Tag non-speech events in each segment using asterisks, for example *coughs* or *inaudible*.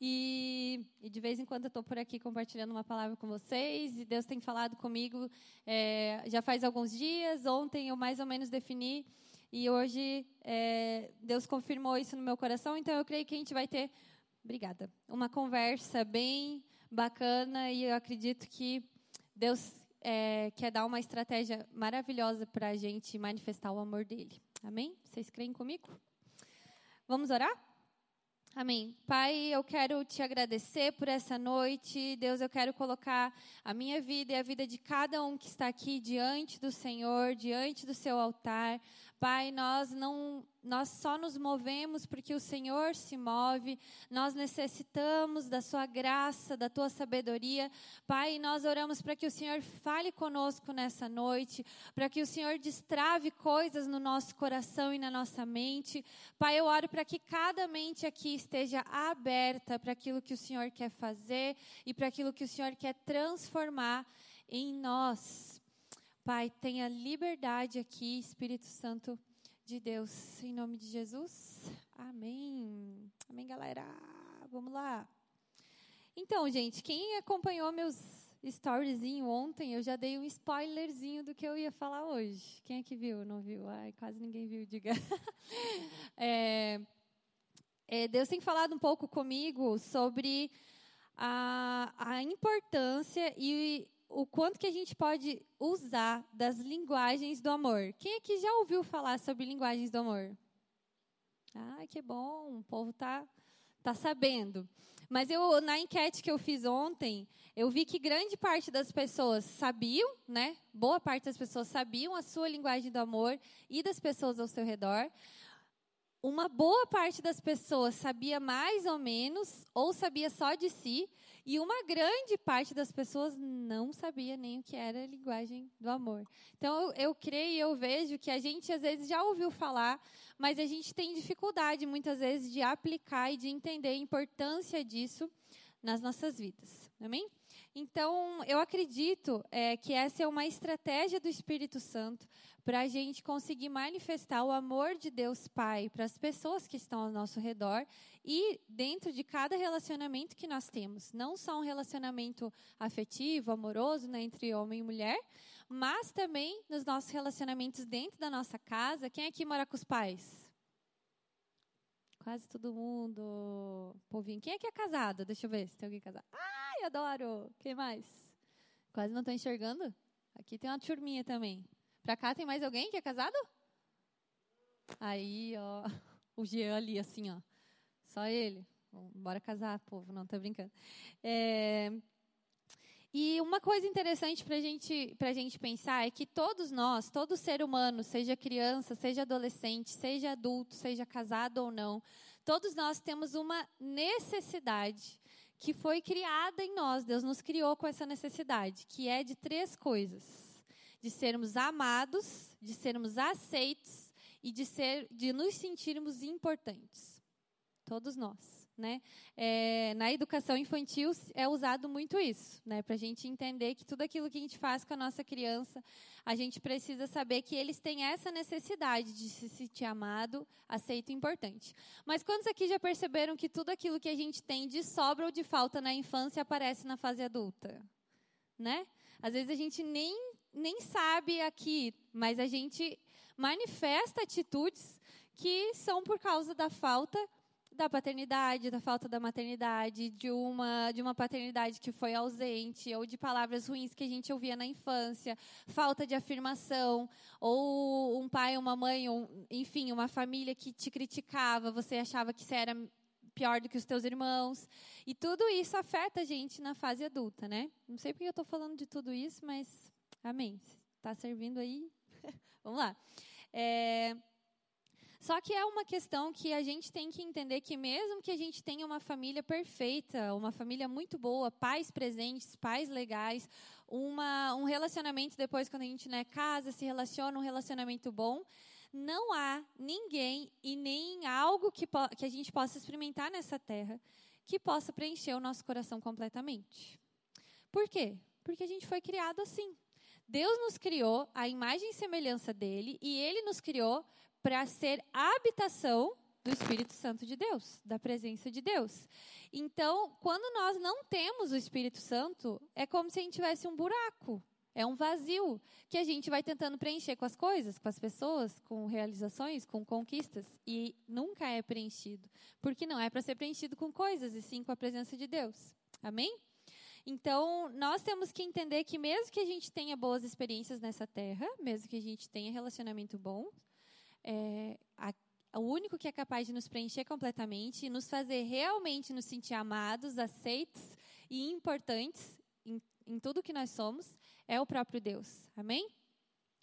E, e, de vez em quando eu estou por aqui compartilhando uma palavra com vocês. E Deus tem falado comigo é, já faz alguns dias. Ontem eu mais ou menos defini. E hoje é, Deus confirmou isso no meu coração. Então eu creio que a gente vai ter, obrigada, uma conversa bem bacana. E eu acredito que Deus é, quer dar uma estratégia maravilhosa para a gente manifestar o amor dele. Amém? Vocês creem comigo? Vamos orar? Amém. Pai, eu quero te agradecer por essa noite. Deus, eu quero colocar a minha vida e a vida de cada um que está aqui diante do Senhor, diante do seu altar. Pai, nós não nós só nos movemos porque o Senhor se move. Nós necessitamos da sua graça, da tua sabedoria. Pai, nós oramos para que o Senhor fale conosco nessa noite, para que o Senhor destrave coisas no nosso coração e na nossa mente. Pai, eu oro para que cada mente aqui esteja aberta para aquilo que o Senhor quer fazer e para aquilo que o Senhor quer transformar em nós. Pai, tenha liberdade aqui, Espírito Santo de Deus. Em nome de Jesus. Amém. Amém, galera. Vamos lá. Então, gente, quem acompanhou meus storyzinho ontem, eu já dei um spoilerzinho do que eu ia falar hoje. Quem é que viu? Não viu? Ai, quase ninguém viu, diga. *laughs* é, é, Deus tem falado um pouco comigo sobre a, a importância e o quanto que a gente pode usar das linguagens do amor. Quem aqui já ouviu falar sobre linguagens do amor? Ah, que bom, o povo tá tá sabendo. Mas eu na enquete que eu fiz ontem, eu vi que grande parte das pessoas sabiam, né? Boa parte das pessoas sabiam a sua linguagem do amor e das pessoas ao seu redor. Uma boa parte das pessoas sabia mais ou menos ou sabia só de si, e uma grande parte das pessoas não sabia nem o que era a linguagem do amor. Então, eu, creio e eu vejo que a gente, às vezes, já ouviu falar, mas a gente tem dificuldade, muitas vezes, de aplicar e de entender a importância disso nas nossas vidas. Amém? Então, eu acredito é, que essa é uma estratégia do Espírito Santo para a gente conseguir manifestar o amor de Deus Pai para as pessoas que estão ao nosso redor e dentro de cada relacionamento que nós temos. Não só um relacionamento afetivo, amoroso né, entre homem e mulher, mas também nos nossos relacionamentos dentro da nossa casa. Quem aqui mora com os pais? Quase todo mundo. Povinho. Quem que é casado? Deixa eu ver se tem alguém casado. Ai, adoro! Quem mais? Quase não estou enxergando. Aqui tem uma turminha também. Pra cá tem mais alguém que é casado? Aí, ó, o Jean ali, assim, ó. Só ele. Bora casar, povo, não tô brincando. É, e uma coisa interessante para gente, a gente pensar é que todos nós, todo ser humano, seja criança, seja adolescente, seja adulto, seja casado ou não, todos nós temos uma necessidade que foi criada em nós. Deus nos criou com essa necessidade, que é de três coisas de sermos amados, de sermos aceitos e de, ser, de nos sentirmos importantes. Todos nós. Né? É, na educação infantil é usado muito isso, né? para a gente entender que tudo aquilo que a gente faz com a nossa criança, a gente precisa saber que eles têm essa necessidade de se sentir amado, aceito e importante. Mas quantos aqui já perceberam que tudo aquilo que a gente tem de sobra ou de falta na infância aparece na fase adulta? Né? Às vezes a gente nem nem sabe aqui, mas a gente manifesta atitudes que são por causa da falta da paternidade, da falta da maternidade, de uma de uma paternidade que foi ausente ou de palavras ruins que a gente ouvia na infância, falta de afirmação, ou um pai, uma mãe, enfim, uma família que te criticava, você achava que você era pior do que os teus irmãos. E tudo isso afeta a gente na fase adulta, né? Não sei porque eu estou falando de tudo isso, mas Amém. Está servindo aí? *laughs* Vamos lá. É, só que é uma questão que a gente tem que entender que mesmo que a gente tenha uma família perfeita, uma família muito boa, pais presentes, pais legais, uma, um relacionamento depois quando a gente né, casa, se relaciona, um relacionamento bom, não há ninguém e nem algo que, que a gente possa experimentar nessa terra que possa preencher o nosso coração completamente. Por quê? Porque a gente foi criado assim. Deus nos criou à imagem e semelhança dele e ele nos criou para ser a habitação do Espírito Santo de Deus, da presença de Deus. Então, quando nós não temos o Espírito Santo, é como se a gente tivesse um buraco, é um vazio que a gente vai tentando preencher com as coisas, com as pessoas, com realizações, com conquistas e nunca é preenchido, porque não é para ser preenchido com coisas e sim com a presença de Deus. Amém? Então, nós temos que entender que mesmo que a gente tenha boas experiências nessa terra, mesmo que a gente tenha relacionamento bom, é, a, o único que é capaz de nos preencher completamente e nos fazer realmente nos sentir amados, aceitos e importantes em, em tudo que nós somos é o próprio Deus. Amém?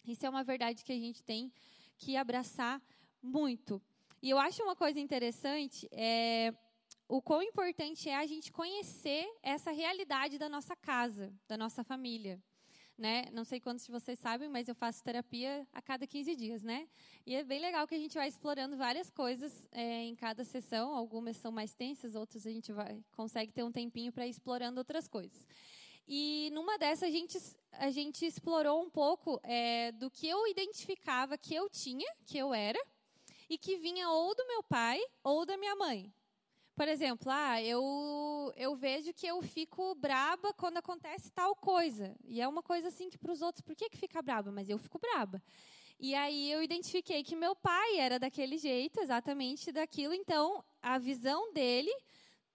Isso é uma verdade que a gente tem que abraçar muito. E eu acho uma coisa interessante é o quão importante é a gente conhecer essa realidade da nossa casa, da nossa família. Né? Não sei quantos de vocês sabem, mas eu faço terapia a cada 15 dias, né? E é bem legal que a gente vai explorando várias coisas é, em cada sessão. Algumas são mais tensas, outras a gente vai consegue ter um tempinho para ir explorando outras coisas. E numa dessas a gente, a gente explorou um pouco é, do que eu identificava que eu tinha, que eu era, e que vinha ou do meu pai ou da minha mãe. Por exemplo, ah, eu, eu vejo que eu fico braba quando acontece tal coisa. E é uma coisa assim que para os outros, por que, que fica braba? Mas eu fico braba. E aí eu identifiquei que meu pai era daquele jeito, exatamente daquilo. Então, a visão dele,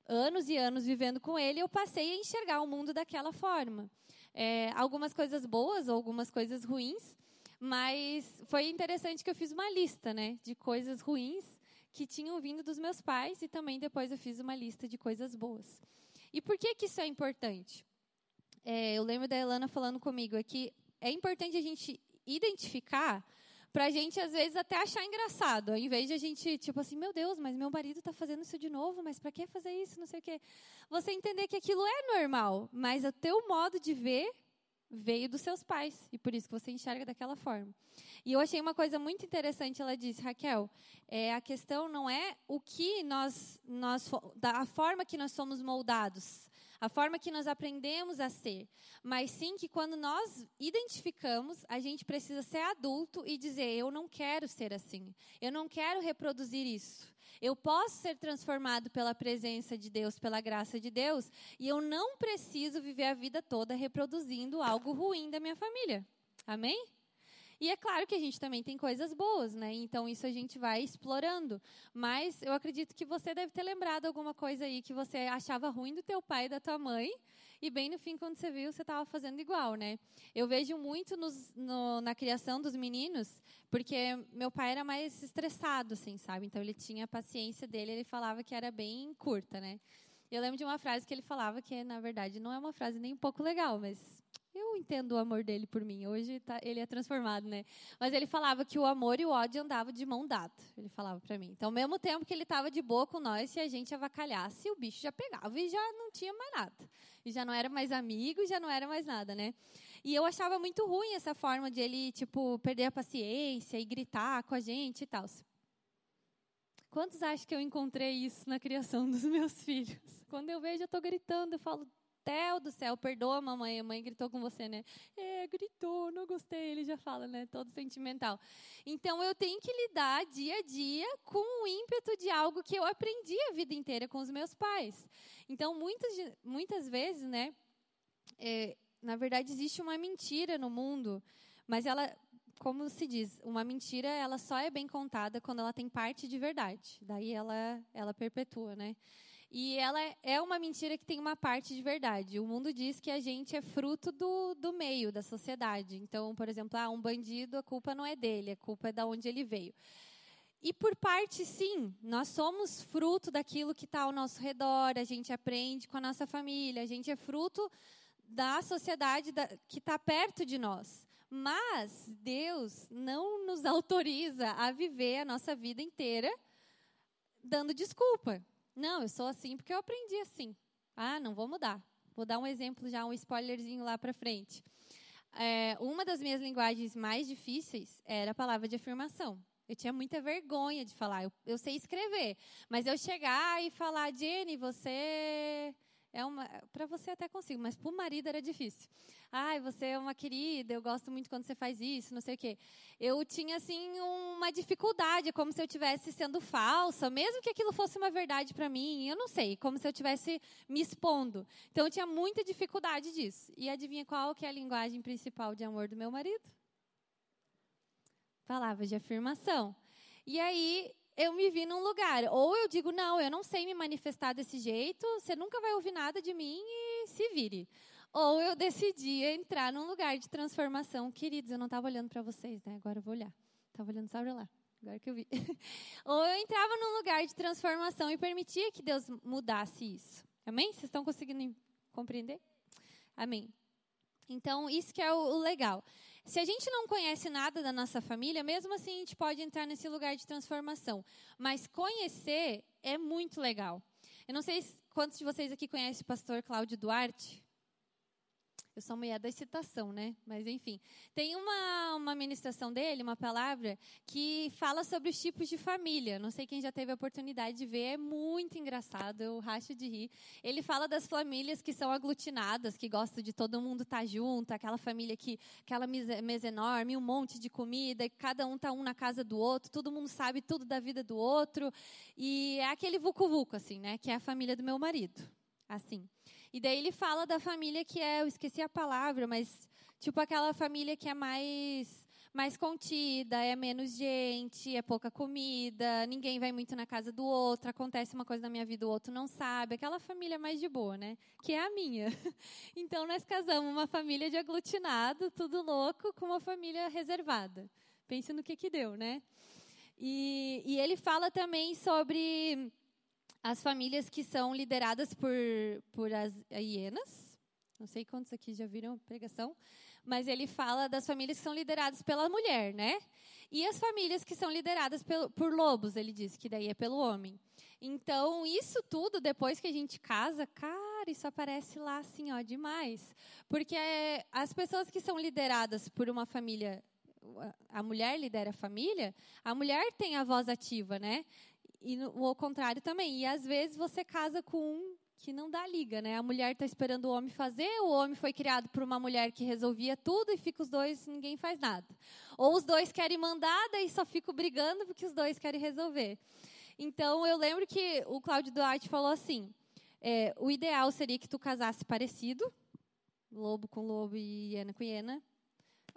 anos e anos vivendo com ele, eu passei a enxergar o mundo daquela forma. É, algumas coisas boas, algumas coisas ruins, mas foi interessante que eu fiz uma lista, né, de coisas ruins que tinham vindo dos meus pais e também depois eu fiz uma lista de coisas boas. E por que, que isso é importante? É, eu lembro da Elana falando comigo é que é importante a gente identificar para a gente, às vezes, até achar engraçado, ao invés de a gente, tipo assim, meu Deus, mas meu marido está fazendo isso de novo, mas para que fazer isso, não sei o quê. Você entender que aquilo é normal, mas o teu modo de ver veio dos seus pais, e por isso que você enxerga daquela forma. E eu achei uma coisa muito interessante, ela disse, Raquel, é, a questão não é o que nós, nós, a forma que nós somos moldados, a forma que nós aprendemos a ser, mas sim que quando nós identificamos, a gente precisa ser adulto e dizer: eu não quero ser assim, eu não quero reproduzir isso. Eu posso ser transformado pela presença de Deus, pela graça de Deus, e eu não preciso viver a vida toda reproduzindo algo ruim da minha família. Amém? E é claro que a gente também tem coisas boas, né? Então isso a gente vai explorando. Mas eu acredito que você deve ter lembrado alguma coisa aí que você achava ruim do teu pai e da tua mãe. E bem no fim, quando você viu, você estava fazendo igual, né? Eu vejo muito nos, no, na criação dos meninos, porque meu pai era mais estressado, assim, sabe? Então ele tinha a paciência dele, ele falava que era bem curta, né? Eu lembro de uma frase que ele falava que, na verdade, não é uma frase nem um pouco legal, mas eu entendo o amor dele por mim. Hoje tá, ele é transformado, né? Mas ele falava que o amor e o ódio andavam de mão dada. Ele falava para mim. Então, ao mesmo tempo que ele estava de boa com nós, se a gente avacalhasse, o bicho já pegava e já não tinha mais nada. E já não era mais amigo, já não era mais nada, né? E eu achava muito ruim essa forma de ele, tipo, perder a paciência e gritar com a gente e tal. Quantos acham que eu encontrei isso na criação dos meus *laughs* filhos? Quando eu vejo, eu estou gritando, eu falo, Theo do céu, perdoa a mamãe, a mãe gritou com você, né? É, gritou, não gostei, ele já fala, né? Todo sentimental. Então eu tenho que lidar dia a dia com o ímpeto de algo que eu aprendi a vida inteira com os meus pais. Então muitas, muitas vezes, né? É, na verdade existe uma mentira no mundo, mas ela como se diz, uma mentira ela só é bem contada quando ela tem parte de verdade. Daí ela ela perpetua, né? E ela é uma mentira que tem uma parte de verdade. O mundo diz que a gente é fruto do, do meio, da sociedade. Então, por exemplo, ah, um bandido, a culpa não é dele, a culpa é da onde ele veio. E por parte, sim, nós somos fruto daquilo que está ao nosso redor, a gente aprende com a nossa família, a gente é fruto da sociedade da, que está perto de nós. Mas Deus não nos autoriza a viver a nossa vida inteira dando desculpa. Não, eu sou assim porque eu aprendi assim. Ah, não vou mudar. Vou dar um exemplo já, um spoilerzinho lá para frente. É, uma das minhas linguagens mais difíceis era a palavra de afirmação. Eu tinha muita vergonha de falar. Eu, eu sei escrever, mas eu chegar e falar, Jenny, você é uma para você até consigo, mas para o marido era difícil. Ai, você é uma querida, eu gosto muito quando você faz isso, não sei o quê. Eu tinha assim uma dificuldade, como se eu estivesse sendo falsa, mesmo que aquilo fosse uma verdade para mim, eu não sei, como se eu estivesse me expondo. Então eu tinha muita dificuldade disso. E adivinha qual que é a linguagem principal de amor do meu marido? Palavras de afirmação. E aí eu me vi num lugar. Ou eu digo, não, eu não sei me manifestar desse jeito, você nunca vai ouvir nada de mim e se vire. Ou eu decidi entrar num lugar de transformação. Queridos, eu não estava olhando para vocês, né? Agora eu vou olhar. Estava olhando só para lá. Agora que eu vi. *laughs* Ou eu entrava num lugar de transformação e permitia que Deus mudasse isso. Amém? Vocês estão conseguindo compreender? Amém. Então, isso que é o, o legal. Se a gente não conhece nada da nossa família, mesmo assim a gente pode entrar nesse lugar de transformação. Mas conhecer é muito legal. Eu não sei quantos de vocês aqui conhecem o pastor Cláudio Duarte. Eu sou mulher da excitação, né? Mas enfim. Tem uma, uma ministração dele, uma palavra, que fala sobre os tipos de família. Não sei quem já teve a oportunidade de ver, é muito engraçado, eu racho de rir. Ele fala das famílias que são aglutinadas, que gostam de todo mundo estar tá junto, aquela família que, aquela mesa enorme, um monte de comida, e cada um tá um na casa do outro, todo mundo sabe tudo da vida do outro. E é aquele vucu-vucu, assim, né? Que é a família do meu marido. Assim. E daí ele fala da família que é, eu esqueci a palavra, mas tipo aquela família que é mais mais contida, é menos gente, é pouca comida, ninguém vai muito na casa do outro, acontece uma coisa na minha vida, o outro não sabe, aquela família mais de boa, né? Que é a minha. *laughs* Então nós casamos uma família de aglutinado, tudo louco, com uma família reservada. Pense no que que deu, né? E, e ele fala também sobre as famílias que são lideradas por, por as hienas. Não sei quantos aqui já viram pregação, mas ele fala das famílias que são lideradas pela mulher, né? E as famílias que são lideradas pelo, por lobos, ele diz, que daí é pelo homem. Então, isso tudo, depois que a gente casa, cara, isso aparece lá assim, ó, demais. Porque é, as pessoas que são lideradas por uma família a mulher lidera a família, a mulher tem a voz ativa, né? E no, o contrário também. E às vezes você casa com um que não dá liga, né? A mulher está esperando o homem fazer, o homem foi criado por uma mulher que resolvia tudo e fica os dois, ninguém faz nada. Ou os dois querem mandar, daí só ficam brigando porque os dois querem resolver. Então eu lembro que o Cláudio Duarte falou assim: é, o ideal seria que tu casasse parecido, lobo com lobo e hiena com hiena,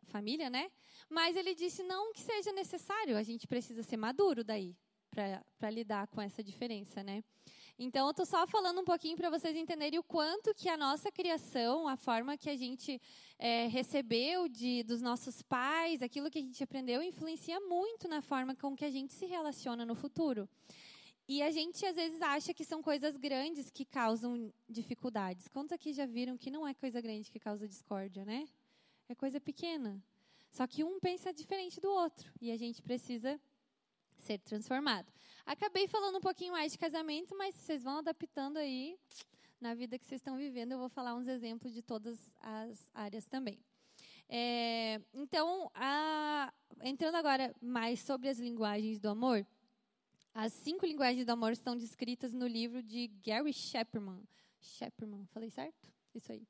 família, né? Mas ele disse não que seja necessário, a gente precisa ser maduro daí para lidar com essa diferença, né? Então, eu estou só falando um pouquinho para vocês entenderem o quanto que a nossa criação, a forma que a gente é, recebeu de, dos nossos pais, aquilo que a gente aprendeu, influencia muito na forma com que a gente se relaciona no futuro. E a gente, às vezes, acha que são coisas grandes que causam dificuldades. Quantos aqui já viram que não é coisa grande que causa discórdia, né? É coisa pequena. Só que um pensa diferente do outro. E a gente precisa ser transformado. Acabei falando um pouquinho mais de casamento, mas vocês vão adaptando aí na vida que vocês estão vivendo. Eu vou falar uns exemplos de todas as áreas também. É, então, a, entrando agora mais sobre as linguagens do amor, as cinco linguagens do amor estão descritas no livro de Gary Shepperman. Shepperman, falei certo? Isso aí.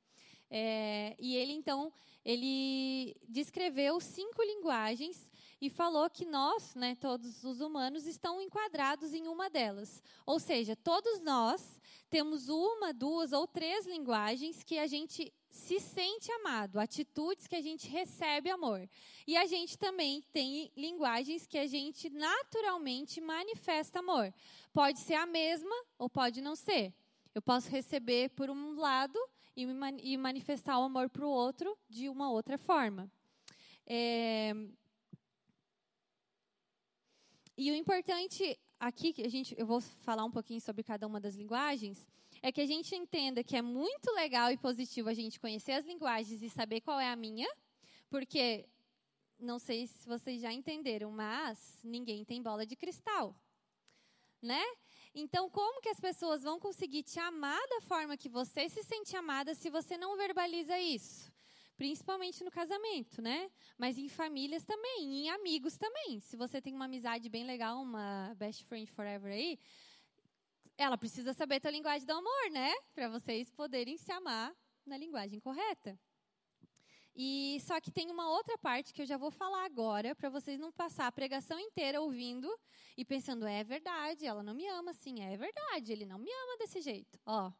É, e ele, então, ele descreveu cinco linguagens e falou que nós, né, todos os humanos, estão enquadrados em uma delas. Ou seja, todos nós temos uma, duas ou três linguagens que a gente se sente amado, atitudes que a gente recebe amor. E a gente também tem linguagens que a gente naturalmente manifesta amor. Pode ser a mesma ou pode não ser. Eu posso receber por um lado e, manifestar o amor para o outro de uma outra forma. É, e o importante aqui, que a gente, eu vou falar um pouquinho sobre cada uma das linguagens, é que a gente entenda que é muito legal e positivo a gente conhecer as linguagens e saber qual é a minha, porque não sei se vocês já entenderam, mas ninguém tem bola de cristal, né? Então, como que as pessoas vão conseguir te amar da forma que você se sente amada se você não verbaliza isso? Principalmente no casamento, né? Mas em famílias também, em amigos também. Se você tem uma amizade bem legal, uma best friend forever aí, ela precisa saber a linguagem do amor, né? Para vocês poderem se amar na linguagem correta. E só que tem uma outra parte que eu já vou falar agora, para vocês não passar a pregação inteira ouvindo e pensando, é verdade, ela não me ama assim, é verdade, ele não me ama desse jeito. Ó,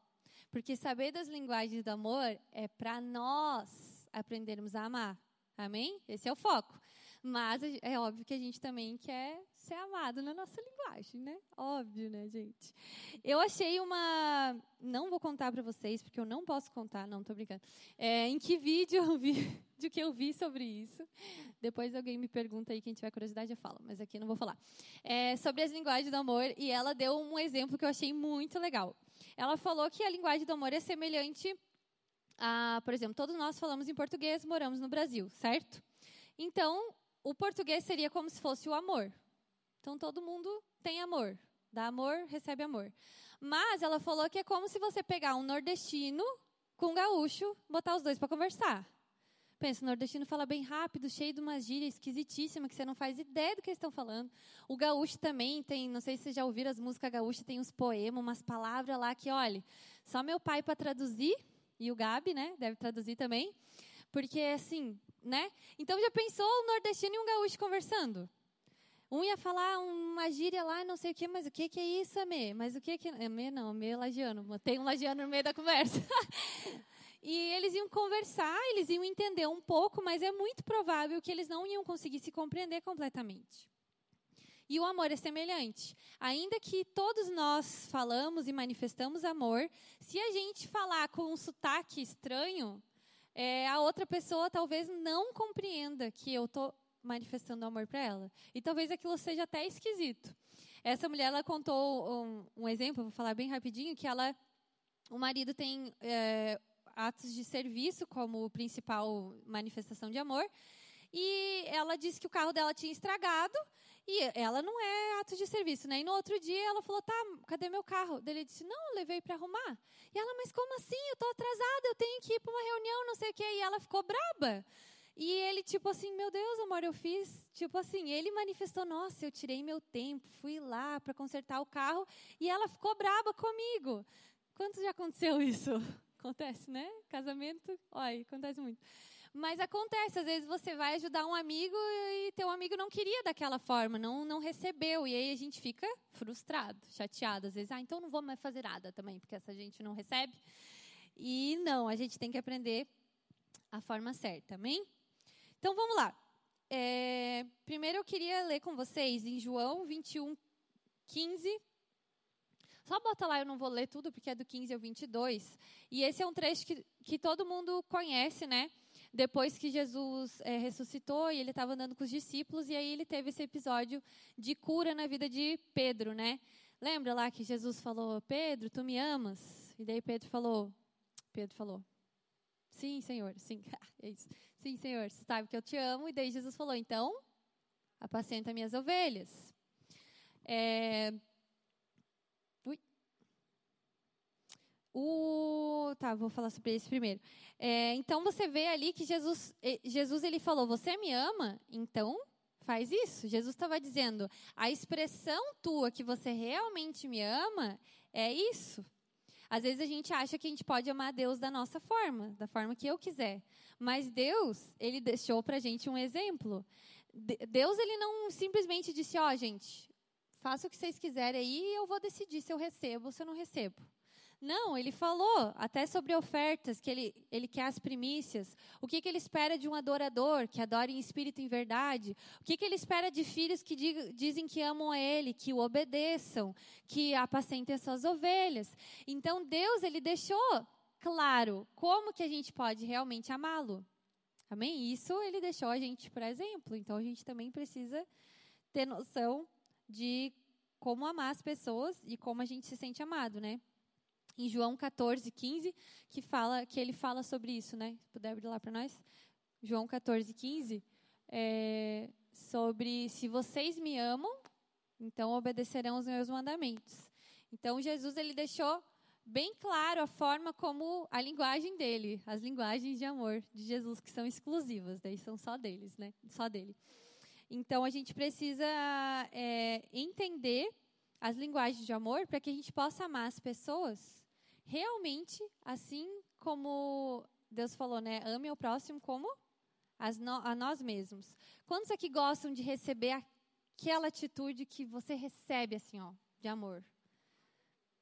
porque saber das linguagens do amor é para nós aprendermos a amar. Amém? Esse é o foco. Mas é óbvio que a gente também quer ser amado na nossa linguagem, né? Óbvio, né, gente? Eu achei uma. Não vou contar para vocês, porque eu não posso contar, não, tô brincando. É, em que vídeo eu vi, *laughs* de que eu vi sobre isso. Depois alguém me pergunta aí, quem tiver curiosidade, eu falo, mas aqui não vou falar. É, sobre as linguagens do amor, e ela deu um exemplo que eu achei muito legal. Ela falou que a linguagem do amor é semelhante a, por exemplo, todos nós falamos em português, moramos no Brasil, certo? Então, o português seria como se fosse o amor. Então todo mundo tem amor. Dá amor, recebe amor. Mas ela falou que é como se você pegar um nordestino com um gaúcho, botar os dois para conversar. Pensa, o nordestino fala bem rápido, cheio de uma gíria esquisitíssima, que você não faz ideia do que eles estão falando. O gaúcho também tem, não sei se vocês já ouviram as músicas gaúchas, tem uns poemas, umas palavras lá que, olha, só meu pai para traduzir, e o Gabi, né, deve traduzir também, porque assim, né? Então já pensou o nordestino e um gaúcho conversando? Um ia falar uma gíria lá, não sei o que, mas o que, é isso, Amê? Mas o que que... Amê não, Amê é lagiano. Tem um lagiano no meio da conversa. *laughs* e eles iam conversar, eles iam entender um pouco, mas é muito provável que eles não iam conseguir se compreender completamente. E o amor é semelhante. Ainda que todos nós falamos e manifestamos amor, se a gente falar com um sotaque estranho, é, a outra pessoa talvez não compreenda que eu estou manifestando amor para ela. E talvez aquilo seja até esquisito. Essa mulher ela contou um, um exemplo, vou falar bem rapidinho, que ela, o marido tem é, atos de serviço como principal manifestação de amor. E ela disse que o carro dela tinha estragado e ela não é ato de serviço, né? E no outro dia ela falou: "Tá, cadê meu carro?" Ele disse: "Não, levei para arrumar". E ela: "Mas como assim? Eu tô atrasada, eu tenho que ir para uma reunião, não sei o quê". E ela ficou braba. E ele tipo assim: "Meu Deus, amor, eu fiz". Tipo assim, ele manifestou: "Nossa, eu tirei meu tempo, fui lá para consertar o carro", e ela ficou braba comigo. Quanto já aconteceu isso? *laughs* Acontece, né? Casamento, olha, acontece muito. Mas acontece, às vezes você vai ajudar um amigo e teu amigo não queria daquela forma, não, não recebeu. E aí a gente fica frustrado, chateado. Às vezes, ah, então não vou mais fazer nada também, porque essa gente não recebe. E não, a gente tem que aprender a forma certa, amém? Então vamos lá. É, primeiro eu queria ler com vocês em João 21, 15. Só bota lá, eu não vou ler tudo, porque é do 15 ao 22. E esse é um trecho que, que todo mundo conhece, né? Depois que Jesus é, ressuscitou e ele estava andando com os discípulos, e aí ele teve esse episódio de cura na vida de Pedro, né? Lembra lá que Jesus falou, Pedro, tu me amas? E daí Pedro falou, Pedro falou, sim, Senhor, sim, *laughs* é isso. Sim, Senhor, você sabe que eu te amo. E daí Jesus falou, então, apacenta minhas ovelhas. É, O, tá, vou falar sobre esse primeiro. É, então você vê ali que Jesus, Jesus ele falou: "Você me ama? Então faz isso". Jesus estava dizendo: a expressão tua que você realmente me ama é isso. Às vezes a gente acha que a gente pode amar Deus da nossa forma, da forma que eu quiser. Mas Deus, ele deixou para a gente um exemplo. Deus, ele não simplesmente disse, ó, oh, gente, faça o que vocês quiserem aí e eu vou decidir se eu recebo ou se eu não recebo. Não, ele falou até sobre ofertas, que ele, ele quer as primícias. O que, que ele espera de um adorador, que adora em espírito e em verdade? O que, que ele espera de filhos que dizem que amam a ele, que o obedeçam, que apacentem as suas ovelhas? Então, Deus, ele deixou claro como que a gente pode realmente amá-lo. Amém? Isso ele deixou a gente, por exemplo. Então, a gente também precisa ter noção de como amar as pessoas e como a gente se sente amado, né? Em João 14, 15, que, fala, que ele fala sobre isso, né? Se puder abrir lá para nós. João 14, 15, é, sobre se vocês me amam, então obedecerão os meus mandamentos. Então Jesus ele deixou bem claro a forma como a linguagem dele, as linguagens de amor de Jesus que são exclusivas, daí são só deles, né? Só dele. Então a gente precisa é, entender as linguagens de amor para que a gente possa amar as pessoas realmente assim como Deus falou, né? Ame ao próximo como no, a nós mesmos. Quantos aqui gostam de receber aquela atitude que você recebe assim, ó, de amor?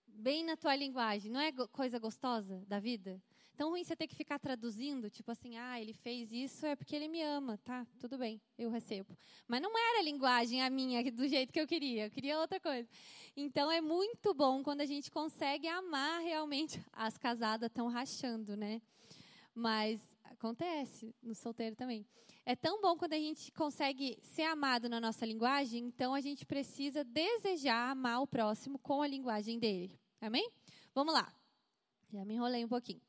Bem na tua linguagem, não é coisa gostosa da vida? Tão ruim você ter que ficar traduzindo, tipo assim, ah, ele fez isso é porque ele me ama, tá? Tudo bem, eu recebo. Mas não era a linguagem a minha *laughs* do jeito que eu queria, eu queria outra coisa. Então é muito bom quando a gente consegue amar realmente. As casadas estão rachando, né? Mas acontece no solteiro também. É tão bom quando a gente consegue ser amado na nossa linguagem, então a gente precisa desejar amar o próximo com a linguagem dele. Amém? Vamos lá. Já me enrolei um pouquinho.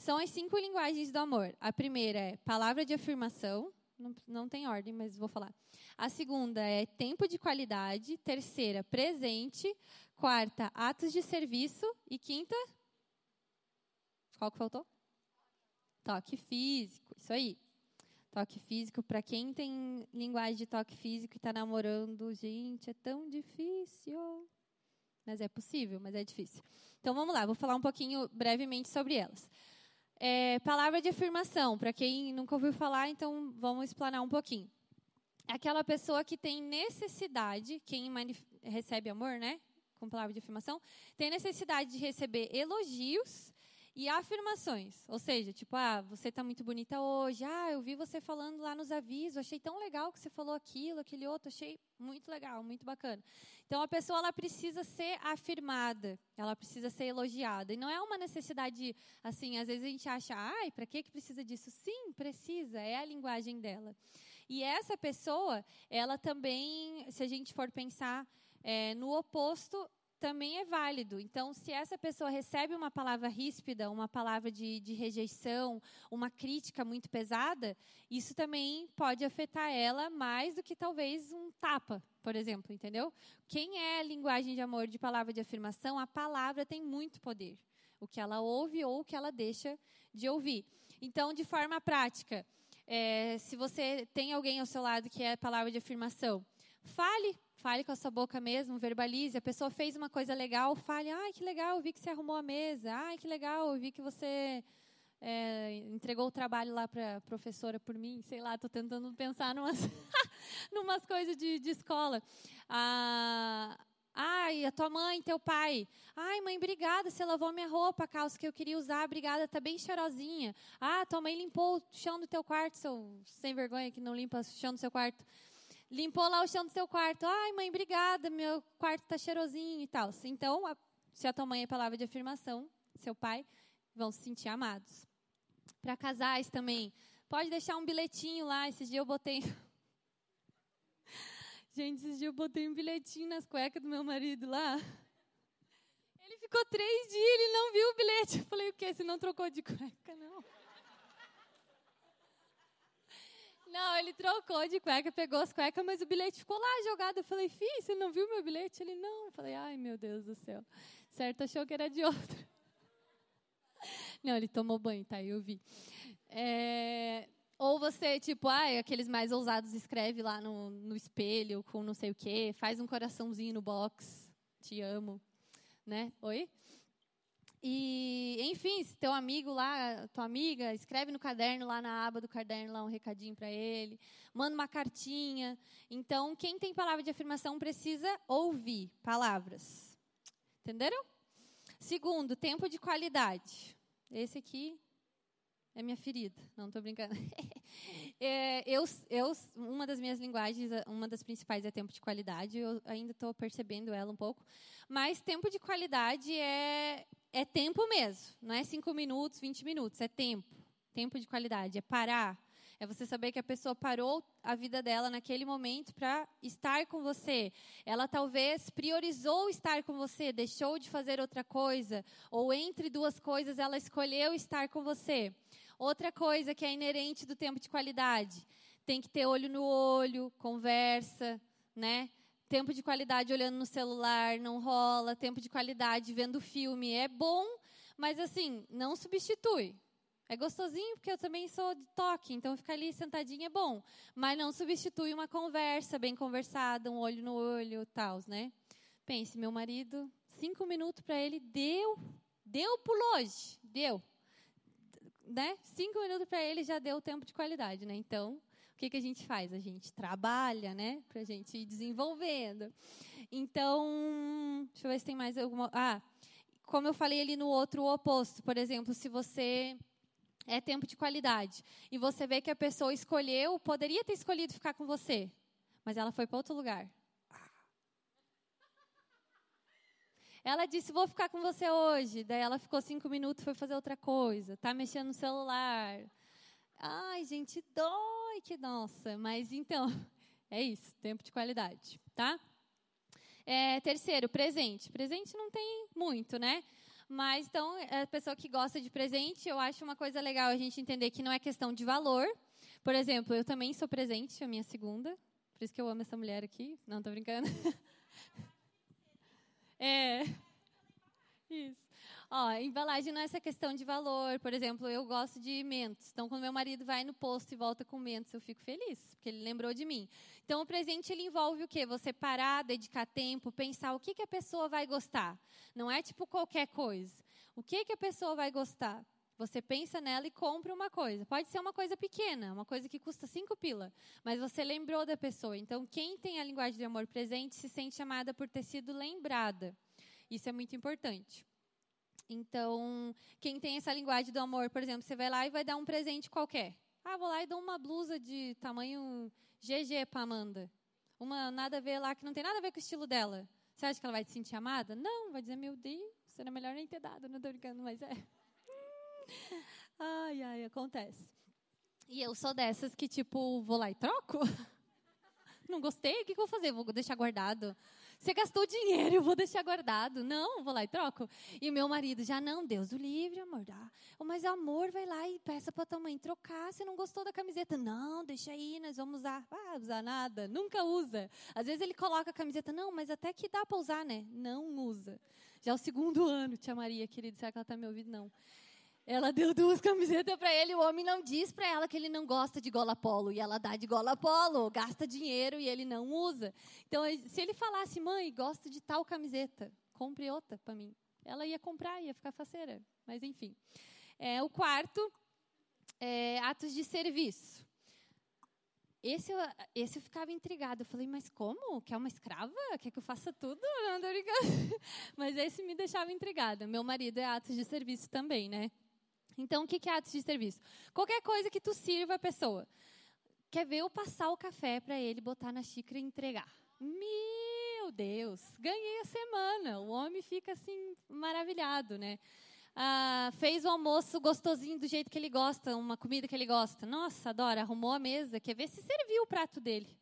São as cinco linguagens do amor. A primeira é palavra de afirmação, não, não tem ordem, mas vou falar. A segunda é tempo de qualidade. Terceira, presente. Quarta, atos de serviço. E quinta, qual que faltou? Toque físico, isso aí. Toque físico, para quem tem linguagem de toque físico e está namorando, gente, é tão difícil. Mas é possível, mas é difícil. Então vamos lá, vou falar um pouquinho brevemente sobre elas. É, palavra de afirmação, para quem nunca ouviu falar, então vamos explanar um pouquinho. Aquela pessoa que tem necessidade, quem recebe amor, né? Com palavra de afirmação, tem necessidade de receber elogios e afirmações, ou seja, tipo, ah, você está muito bonita hoje, ah, eu vi você falando lá nos avisos, achei tão legal que você falou aquilo, aquele outro, achei muito legal, muito bacana. Então, a pessoa ela precisa ser afirmada, ela precisa ser elogiada. E não é uma necessidade, assim, às vezes a gente acha, ai, para que, que precisa disso? Sim, precisa, é a linguagem dela. E essa pessoa, ela também, se a gente for pensar é, no oposto, também é válido. Então, se essa pessoa recebe uma palavra ríspida, uma palavra de, de, rejeição, uma crítica muito pesada, isso também pode afetar ela mais do que talvez um tapa, por exemplo, entendeu? Quem é a linguagem de amor de palavra de afirmação, a palavra tem muito poder. O que ela ouve ou o que ela deixa de ouvir. Então, de forma prática, é, se você tem alguém ao seu lado que é palavra de afirmação, fale Fale com a sua boca mesmo, verbalize. A pessoa fez uma coisa legal, fale: ai, que legal, eu vi que você arrumou a mesa. Ai, que legal, eu vi que você é, entregou o trabalho lá para a professora por mim. Sei lá, estou tentando pensar numas, *laughs* numas coisas de, de escola. Ah, Ai, a tua mãe, teu pai. Ai, mãe, obrigada, você lavou minha roupa, a calça que eu queria usar, obrigada, tá bem cheirosinha. Ah, tua mãe limpou o chão do teu quarto, seu sem vergonha que não limpa o chão do seu quarto. Limpou lá o chão do seu quarto. Ai, mãe, obrigada, meu quarto está cheirosinho e tal. Então, a, se a tua mãe é palavra de afirmação, seu pai, vão se sentir amados. Para casais também, pode deixar um bilhetinho lá. Esses dias eu botei. *laughs* Gente, esses dias eu botei um bilhetinho nas cuecas do meu marido lá. Ele ficou três dias, ele não viu o bilhete. Eu falei, o quê? Você não trocou de cueca, não? Não, ele trocou de cueca, pegou as cuecas, mas o bilhete ficou lá jogado. Eu falei, filho, você não viu meu bilhete? Ele, não. Eu falei, ai, meu Deus do céu. Certo, achou que era de outro. *laughs* Não, ele tomou banho, tá? Eu vi. É, ou você, tipo, ai, aqueles mais ousados, escreve lá no, no espelho com não sei o quê, faz um coraçãozinho no box, te amo, né? Oi? E, enfim, se teu amigo lá, tua amiga, escreve no caderno, lá na aba do caderno, lá um recadinho para ele, manda uma cartinha. Então, quem tem palavra de afirmação precisa ouvir palavras. Entenderam? Segundo, tempo de qualidade. Esse aqui é minha ferida. Não estou brincando. *laughs* é, eu, eu, uma das minhas linguagens, uma das principais é tempo de qualidade. Eu ainda estou percebendo ela um pouco. Mas tempo de qualidade é é tempo mesmo. Não é cinco minutos, 20 minutos. É tempo. Tempo de qualidade. É parar. É você saber que a pessoa parou a vida dela naquele momento para estar com você. Ela talvez priorizou estar com você, deixou de fazer outra coisa, ou entre duas coisas ela escolheu estar com você. Outra coisa que é inerente do tempo de qualidade, tem que ter olho no olho, conversa, né? Tempo de qualidade olhando no celular não rola, tempo de qualidade vendo filme é bom, mas assim, não substitui. É gostosinho porque eu também sou de toque, então ficar ali sentadinho é bom, mas não substitui uma conversa bem conversada, um olho no olho, tal, né? pense, meu marido, cinco minutos para ele deu, deu por hoje, deu. Né? Cinco minutos para ele já deu tempo de qualidade, né? Então, que, que a gente faz? A gente trabalha, né? Para a gente ir desenvolvendo. Então, deixa eu ver se tem mais alguma. Ah, como eu falei ali no outro, oposto. Por exemplo, se você é tempo de qualidade e você vê que a pessoa escolheu, poderia ter escolhido ficar com você, mas ela foi para outro lugar. Ela disse: Vou ficar com você hoje. Daí ela ficou cinco minutos, foi fazer outra coisa. Tá mexendo no celular. Ai, gente, que nossa. Mas então, *laughs* é isso, tempo de qualidade, tá? É, terceiro, presente. Presente não tem muito, né? Mas então, a pessoa que gosta de presente, eu acho uma coisa legal a gente entender que não é questão de valor. Por exemplo, eu também sou presente, a minha segunda. Por isso que eu amo essa mulher aqui. Não, tô brincando. *laughs* É. Isso. Ó, embalagem não é essa questão de valor. Por exemplo, eu gosto de mentos. Então, quando meu marido vai no posto e volta com mentos, eu fico feliz, porque ele lembrou de mim. Então, o presente ele envolve o quê? Você parar, dedicar tempo, pensar o que, que a pessoa vai gostar. Não é tipo qualquer coisa. O que, que a pessoa vai gostar? Você pensa nela e compra uma coisa. Pode ser uma coisa pequena, uma coisa que custa cinco pila, mas você lembrou da pessoa. Então, quem tem a linguagem de amor presente se sente amada por ter sido lembrada. Isso é muito importante. Então, quem tem essa linguagem do amor, por exemplo, você vai lá e vai dar um presente qualquer. Ah, vou lá e dou uma blusa de tamanho GG para Amanda. Uma nada a ver lá que não tem nada a ver com o estilo dela. Você acha que ela vai se sentir amada? Não, vai dizer, meu Deus, seria melhor nem ter dado, não estou brincando, mas é. *laughs* Ai, ai, acontece. E eu sou dessas que, tipo, vou lá e troco? *laughs* Não gostei? O que, eu vou fazer? Vou deixar guardado. Você gastou dinheiro, eu vou deixar guardado. Não, vou lá e troco. E o meu marido já, não, Deus o livre, amor. Dá. Mas amor, vai lá e peça para tua mãe trocar. Você não gostou da camiseta? Não, deixa aí, nós vamos usar. Ah, usar nada. Nunca usa. Às vezes ele coloca a camiseta, não, mas até que dá para usar, né? Não usa. Já é o segundo *laughs* ano, tia Maria, querida, será que ela está me ouvindo? Não. Ela deu duas *laughs* camisetas para ele. O homem não diz para ela que ele não gosta de gola polo. E ela dá de gola polo, gasta dinheiro e ele não usa. Então, se ele falasse, mãe, gosto de tal camiseta, compre outra para mim. Ela ia comprar, ia ficar faceira. Mas, enfim. É, o quarto, é, atos de serviço. Esse, esse eu ficava intrigada. Eu falei, mas como? Quer uma escrava? Quer que eu faça tudo? *laughs* Não, tô. *laughs* Mas esse me deixava intrigada. Meu marido é atos de serviço também, né? Então, o que é atos de serviço? Qualquer coisa que tu sirva a pessoa. Quer ver eu passar o café para ele, botar na xícara e entregar? Meu Deus, ganhei a semana. O homem fica assim maravilhado, né? Ah, fez o almoço gostosinho do jeito que ele gosta, uma comida que ele gosta. Nossa, adora, arrumou a mesa. Quer ver se serviu o prato dele?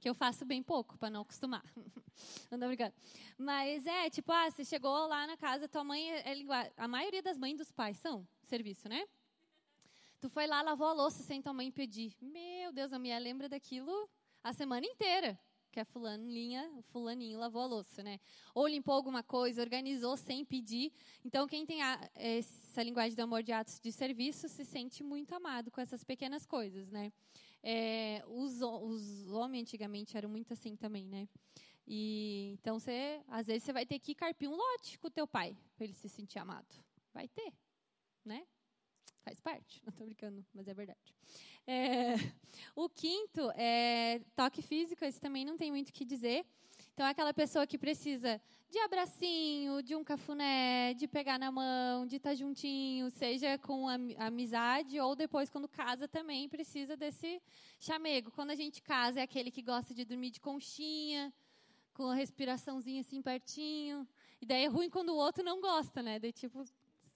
Que eu faço bem pouco, para não acostumar. *laughs* não obrigada. Mas é, tipo, ah, você chegou lá na casa, tua mãe é, é A maioria das mães dos pais são serviço, né? Tu foi lá, lavou a louça sem tua mãe pedir. Meu Deus, a minha lembra daquilo a semana inteira. Que a fulaninha, fulaninho lavou a louça, né? Ou limpou alguma coisa, organizou sem pedir. Então, quem tem a, essa linguagem do amor de atos de serviço se sente muito amado com essas pequenas coisas, né? É, os, os homens antigamente eram muito assim também, né? E então você, às vezes você vai ter que carpir um lote com o teu pai para ele se sentir amado. Vai ter, né? Faz parte. *laughs* Não estou brincando, mas é verdade. É, o quinto é toque físico. Esse também não tem muito o que dizer. Então, é aquela pessoa que precisa de abracinho, de um cafuné, de pegar na mão, de estar tá juntinho, seja com amizade ou depois, quando casa, também precisa desse chamego. Quando a gente casa, é aquele que gosta de dormir de conchinha, com a respiraçãozinha assim pertinho. E daí é ruim quando o outro não gosta, né? Daí, tipo,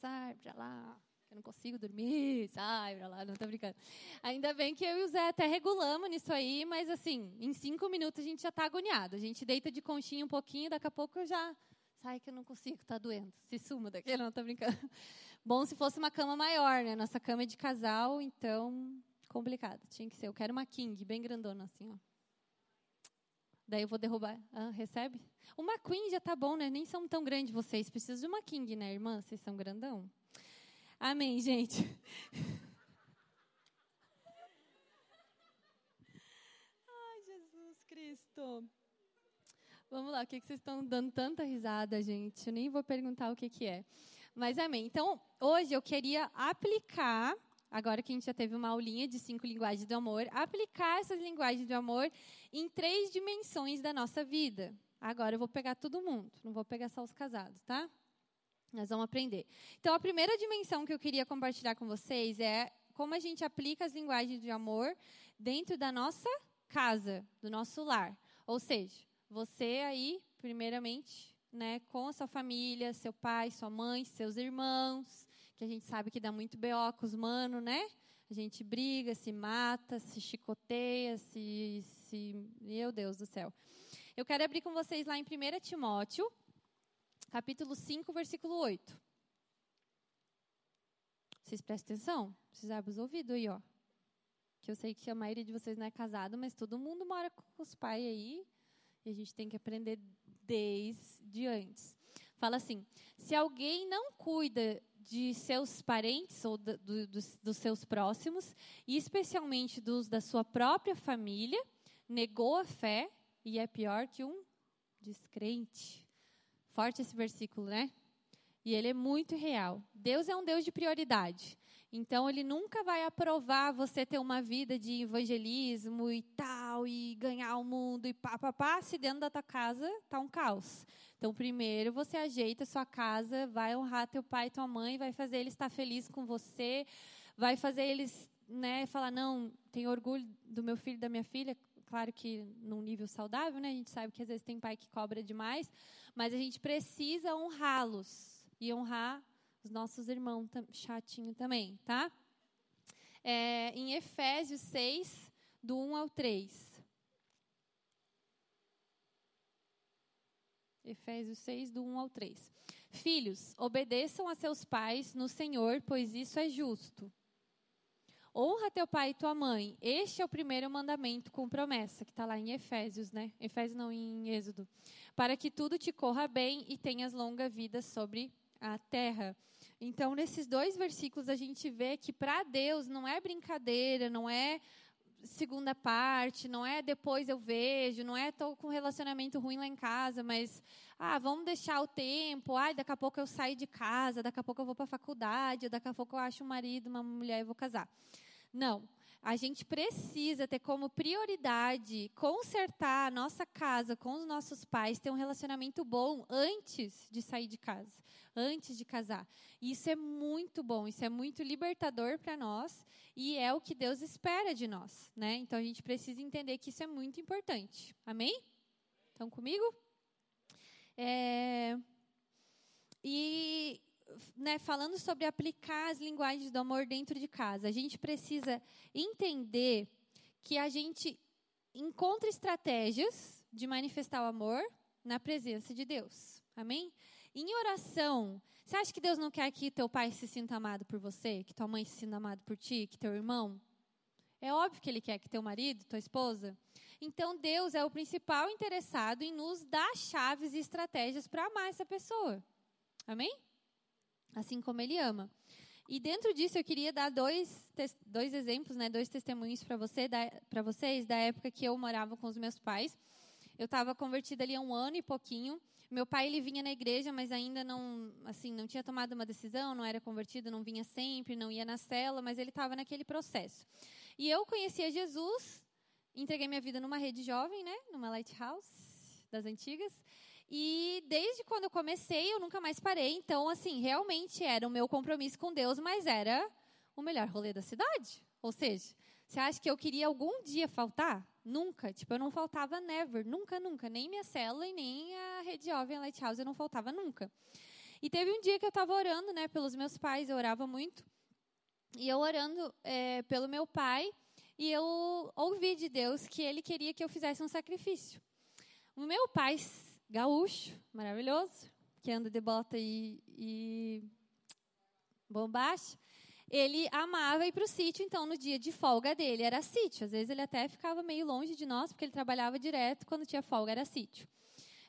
sai pra lá eu não consigo dormir, *laughs* sai pra lá, não tô brincando. Ainda bem que eu e o Zé até regulamos nisso aí, mas assim, em cinco minutos a gente já tá agoniado. A gente deita de conchinha um pouquinho, daqui a pouco eu já. Sai que eu não consigo, tá doendo. Se suma daqui, *laughs* não tô brincando. Bom se fosse uma cama maior, né? Nossa cama é de casal, então complicado. Tinha que ser. Eu quero uma king, bem grandona assim, ó. Daí eu vou derrubar. Ah, recebe? Uma queen já tá bom, né? Nem são tão grandes vocês. Precisam de uma king, né, irmã? Vocês são grandão. Amém, gente. Ai, Jesus Cristo. Vamos lá, o que, que vocês estão dando tanta risada, gente? Eu nem vou perguntar o que, que é. Mas amém. Então, hoje eu queria aplicar, agora que a gente já teve uma aulinha de cinco linguagens do amor, aplicar essas linguagens do amor em três dimensões da nossa vida. Agora eu vou pegar todo mundo, não vou pegar só os casados, tá? Nós vamos aprender. Então, a primeira dimensão que eu queria compartilhar com vocês é como a gente aplica as linguagens de amor dentro da nossa casa, do nosso lar. Ou seja, você aí, primeiramente, né, com a sua família, seu pai, sua mãe, seus irmãos, que a gente sabe que dá muito B.O. com os mano, né? A gente briga, se mata, se chicoteia, se, se... Meu Deus do céu. Eu quero abrir com vocês lá em 1 Timóteo, capítulo 5, versículo 8. Vocês prestem atenção? Vocês abrem os ouvidos aí, ó. Que eu sei que a maioria de vocês não é casado, mas todo mundo mora com os pais aí. E a gente tem que aprender desde antes. Fala assim: se alguém não cuida de seus parentes ou do, do, dos, dos seus próximos, e especialmente dos da sua própria família, negou a fé e é pior que um descrente. Forte esse versículo, né? E ele é muito real. Deus é um Deus de prioridade. Então, ele nunca vai aprovar você ter uma vida de evangelismo e tal, e ganhar o mundo e pá, pá, pá, se dentro da tua casa está um caos. Então, primeiro você ajeita a sua casa, vai honrar teu pai e tua mãe, vai fazer eles estar felizes com você, vai fazer eles né, falar, não, tenho orgulho do meu filho e da minha filha, claro que num nível saudável, né? A gente sabe que às vezes tem pai que cobra demais, mas a gente precisa honrá-los e honrar os nossos irmãos chatinho também, tá? É, em Efésios 6, do 1 ao 3. Efésios 6, do 1 ao 3. Filhos, obedeçam a seus pais no Senhor, pois isso é justo. Honra teu pai e tua mãe. Este é o primeiro mandamento com promessa, que está lá em Efésios, né? Efésios não, em Êxodo. Para que tudo te corra bem e tenhas longa vida sobre a terra. Então, nesses dois versículos, a gente vê que para Deus não é brincadeira, não é segunda parte, não é depois eu vejo, não é estou com um relacionamento ruim lá em casa, mas ah, vamos deixar o tempo, ai, daqui a pouco eu saio de casa, daqui a pouco eu vou para a faculdade, daqui a pouco eu acho um marido, uma mulher e vou casar. Não. A gente precisa ter como prioridade consertar a nossa casa com os nossos pais, ter um relacionamento bom antes de sair de casa, antes de casar. Isso é muito bom, isso é muito libertador para nós e é o que Deus espera de nós, né? Então a gente precisa entender que isso é muito importante. Amém? Estão comigo? É... E né, falando sobre aplicar as linguagens do amor dentro de casa, a gente precisa entender que a gente encontra estratégias de manifestar o amor na presença de Deus. Amém? Em oração, você acha que Deus não quer que teu pai se sinta amado por você, que tua mãe se sinta amado por ti, que teu irmão? É óbvio que ele quer que teu marido, tua esposa. Então Deus é o principal interessado em nos dar chaves e estratégias para amar essa pessoa. Amém? Assim como ele ama. E dentro disso eu queria dar dois, dois exemplos, né, dois testemunhos para você, para vocês da época que eu morava com os meus pais. Eu estava convertida ali há um ano e pouquinho. Meu pai ele vinha na igreja, mas ainda não, assim, não tinha tomado uma decisão, não era convertido, não vinha sempre, não ia na cela, mas ele estava naquele processo. E eu conhecia Jesus, entreguei minha vida numa rede jovem, né, numa lighthouse das antigas. E desde quando eu comecei, eu nunca mais parei. Então, assim, realmente era o meu compromisso com Deus, mas era o melhor rolê da cidade. Ou seja, você acha que eu queria algum dia faltar? Nunca. Tipo, eu não faltava never. Nunca, nunca. Nem minha célula e nem a Rede Jovem Lighthouse eu não faltava nunca. E teve um dia que eu estava orando, né, pelos meus pais, eu orava muito. E eu orando é, pelo meu pai, e eu ouvi de Deus que ele queria que eu fizesse um sacrifício. O meu pai gaúcho, maravilhoso, que anda de bota e, e bombacha, ele amava ir para o sítio, então no dia de folga dele era sítio. Às vezes ele até ficava meio longe de nós, porque ele trabalhava direto, quando tinha folga era sítio.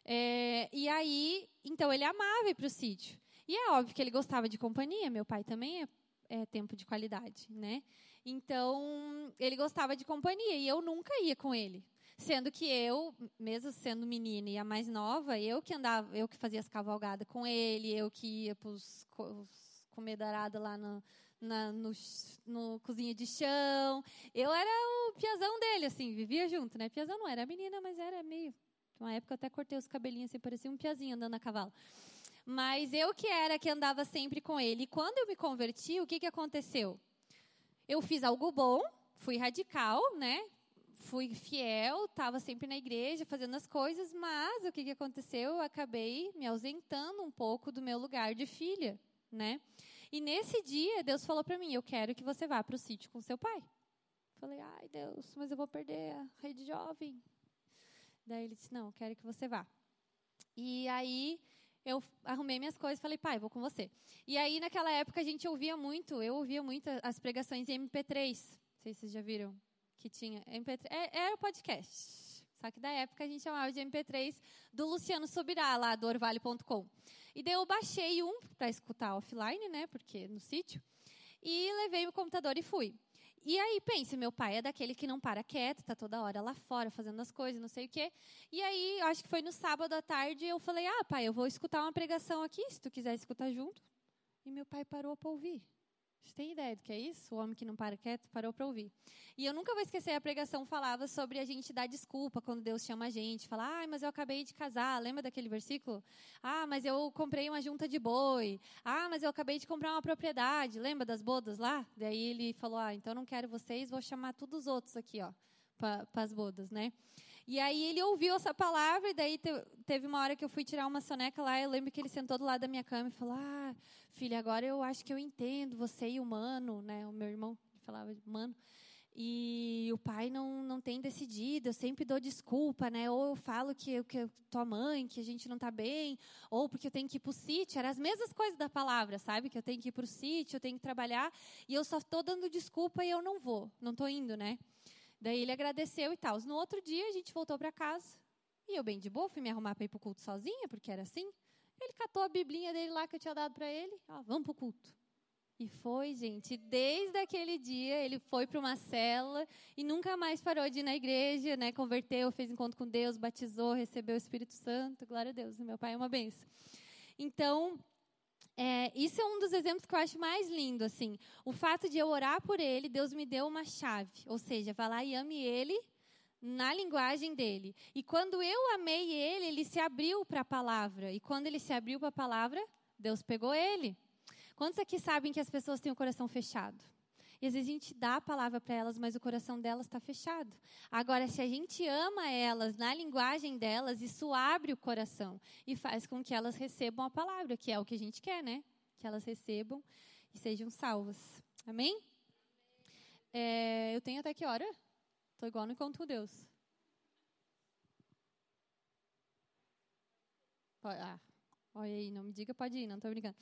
É, e aí, então ele amava ir para o sítio. E é óbvio que ele gostava de companhia, meu pai também é, é tempo de qualidade, né? Então, ele gostava de companhia e eu nunca ia com ele. Sendo que eu, mesmo sendo menina e a mais nova, eu que andava, eu que fazia as cavalgadas com ele, eu que ia para os comer darada lá no, na, no, no, cozinha de chão. Eu era o piazão dele, assim, vivia junto, né? Piazão não era menina, mas era meio. Uma época eu até cortei os cabelinhos assim, parecia um piazinho andando a cavalo. Mas eu que era que andava sempre com ele. E quando eu me converti, o que, que aconteceu? Eu fiz algo bom, fui radical, né? Fui fiel, estava sempre na igreja, fazendo as coisas, mas o que, que aconteceu? Eu acabei me ausentando um pouco do meu lugar de filha, né? E nesse dia, Deus falou para mim: Eu quero que você vá para o sítio com seu pai. Falei: Ai, Deus, mas eu vou perder a rede jovem. Daí ele disse: Não, eu quero que você vá. E aí eu arrumei minhas coisas falei, pai, vou com você. E aí, naquela época, a gente ouvia muito, eu ouvia muito as pregações em MP3. Não sei se vocês já viram que tinha. MP3, é, era o podcast. Só que da época a gente chamava de MP3 do Luciano Subirá, lá do orvalho.com. E daí eu baixei um para escutar offline, né? Porque no sítio. E levei o computador e fui. E aí, pense, meu pai é daquele que não para quieto, tá toda hora lá fora fazendo as coisas, não sei o quê. E aí, acho que foi no sábado à tarde, eu falei: "Ah, pai, eu vou escutar uma pregação aqui, se tu quiser escutar junto". E meu pai parou para ouvir. Você tem ideia do que é isso? O homem que não para quieto parou para ouvir. E eu nunca vou esquecer, a pregação falava sobre a gente dar desculpa quando Deus chama a gente. Falar, ah, mas eu acabei de casar. Lembra daquele versículo? Ah, mas eu comprei uma junta de boi. Ah, mas eu acabei de comprar uma propriedade. Lembra das bodas lá? Daí ele falou, ah, então não quero vocês, vou chamar todos os outros aqui, ó, para as bodas, né? E aí ele ouviu essa palavra, e daí teve uma hora que eu fui tirar uma soneca lá, eu lembro que ele sentou do lado da minha cama e falou, ah, filha, agora eu acho que eu entendo você e o mano, né, o meu irmão falava mano, e o pai não, não tem decidido, eu sempre dou desculpa, né? Ou eu falo que, eu, que tua mãe, que a gente não está bem, ou porque eu tenho que ir para o sítio. Eram as mesmas coisas da palavra, sabe? Que eu tenho que ir para o sítio, eu tenho que trabalhar, e eu só estou dando desculpa e eu não vou, não estou indo, né? Daí ele agradeceu e tal. No outro dia, a gente voltou para casa. E eu, bem de boa, fui me arrumar para ir para o culto sozinha, porque era assim. Ele catou a biblinha dele lá que eu tinha dado para ele. Ó, vamos para o culto. E foi, gente, desde aquele dia ele foi para uma cela e nunca mais parou de ir na igreja, né? Converteu, fez encontro com Deus, batizou, recebeu o Espírito Santo. Glória a Deus, meu pai é uma benção. Então, é, isso é um dos exemplos que eu acho mais lindo, assim. O fato de eu orar por ele, Deus me deu uma chave. Ou seja, vá lá e ame ele na linguagem dele. E quando eu amei ele, ele se abriu para a palavra. E quando ele se abriu para a palavra, Deus pegou ele. Quantos aqui sabem que as pessoas têm o coração fechado? E às vezes a gente dá a palavra para elas, mas o coração delas está fechado. Agora, se a gente ama elas na linguagem delas, isso abre o coração e faz com que elas recebam a palavra, que é o que a gente quer, né? Que elas recebam e sejam salvas. Amém? É, eu tenho até que hora? Estou igual no encontro com Deus. Ah, olha aí, não me diga, pode ir, não estou brincando.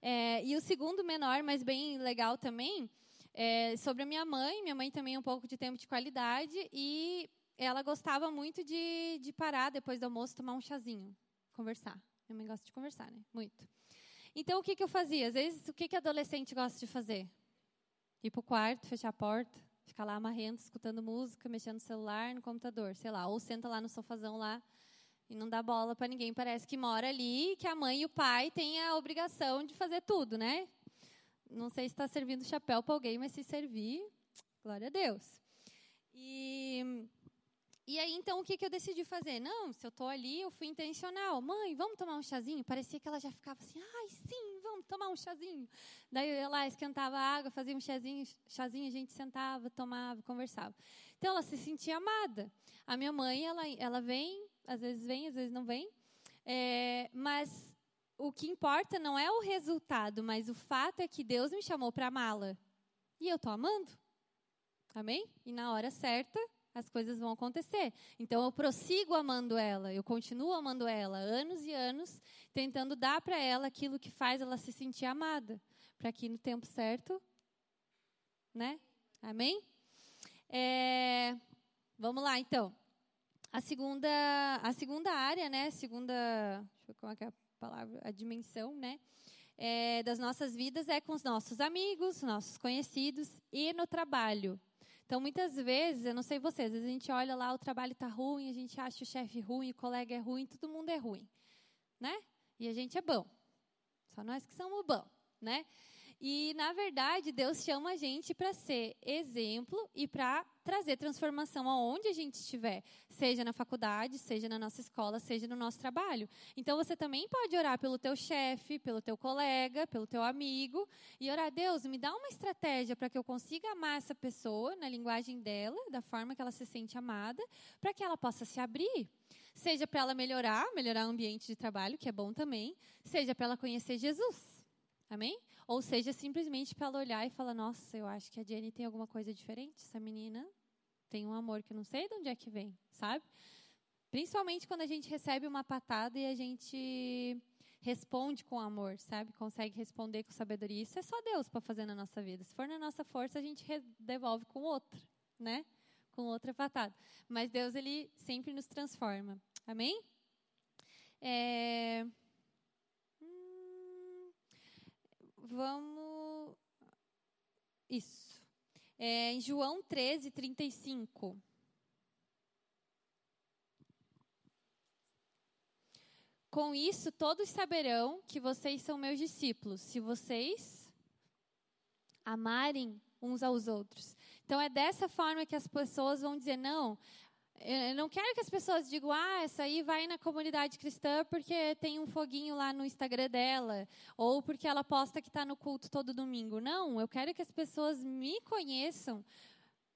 É, e o segundo menor, mas bem legal também, é, sobre a minha mãe. Minha mãe também um pouco de tempo de qualidade e ela gostava muito de, de parar depois do almoço, tomar um chazinho, conversar. Minha mãe gosta de conversar, né? Muito. Então, o que, que eu fazia? Às vezes, o que, que adolescente gosta de fazer? Ir para o quarto, fechar a porta, ficar lá amarrendo, escutando música, mexendo no celular, no computador, sei lá. Ou senta lá no sofazão lá e não dá bola para ninguém. Parece que mora ali, que a mãe e o pai têm a obrigação de fazer tudo, né? Não sei se está servindo chapéu para alguém, mas se servir, glória a Deus. E, e aí, então, o que, que eu decidi fazer? Não, se eu estou ali, eu fui intencional. Mãe, vamos tomar um chazinho? Parecia que ela já ficava assim, ai, sim, vamos tomar um chazinho. Daí eu ia lá, esquentava a água, fazia um chazinho, chazinho, a gente sentava, tomava, conversava. Então, ela se sentia amada. A minha mãe, ela, ela vem, às vezes vem, às vezes não vem. É, mas o que importa não é o resultado, mas o fato é que Deus me chamou para amá-la. E eu estou amando. Amém? E na hora certa, as coisas vão acontecer. Então eu prossigo amando ela, eu continuo amando ela, anos e anos, tentando dar para ela aquilo que faz ela se sentir amada, para que no tempo certo, né? Amém? É, vamos lá, então. A segunda, a segunda área, né? Segunda, deixa eu ver como é que é palavra, a dimensão, né? É, das nossas vidas é com os nossos amigos, nossos conhecidos e no trabalho. Então, muitas vezes, eu não sei vocês, às vezes a gente olha lá, o trabalho está ruim, a gente acha o chefe ruim, o colega é ruim, todo mundo é ruim, né? E a gente é bom. Só nós que somos bom, né? E, na verdade, Deus chama a gente para ser exemplo e para trazer transformação aonde a gente estiver, seja na faculdade, seja na nossa escola, seja no nosso trabalho. Então, você também pode orar pelo teu chefe, pelo teu colega, pelo teu amigo e orar, Deus, me dá uma estratégia para que eu consiga amar essa pessoa na linguagem dela, da forma que ela se sente amada, para que ela possa se abrir. Seja para ela melhorar, melhorar o ambiente de trabalho, que é bom também, seja para ela conhecer Jesus. Amém? Ou seja, simplesmente para ela olhar e falar: Nossa, eu acho que a Jenny tem alguma coisa diferente. Essa menina tem um amor que eu não sei de onde é que vem, sabe? Principalmente quando a gente recebe uma patada e a gente responde com amor, sabe? Consegue responder com sabedoria. Isso é só Deus para fazer na nossa vida. Se for na nossa força, a gente devolve com outra, né? Com outra patada. Mas Deus, ele sempre nos transforma. Amém? É... vamos. Isso. É, em João 13, 35. Com isso, todos saberão que vocês são meus discípulos, se vocês amarem uns aos outros. Então, é dessa forma que as pessoas vão dizer: não, eu não quero que as pessoas digam, ah, essa aí vai na comunidade cristã porque tem um foguinho lá no Instagram dela, ou porque ela posta que está no culto todo domingo. Não, eu quero que as pessoas me conheçam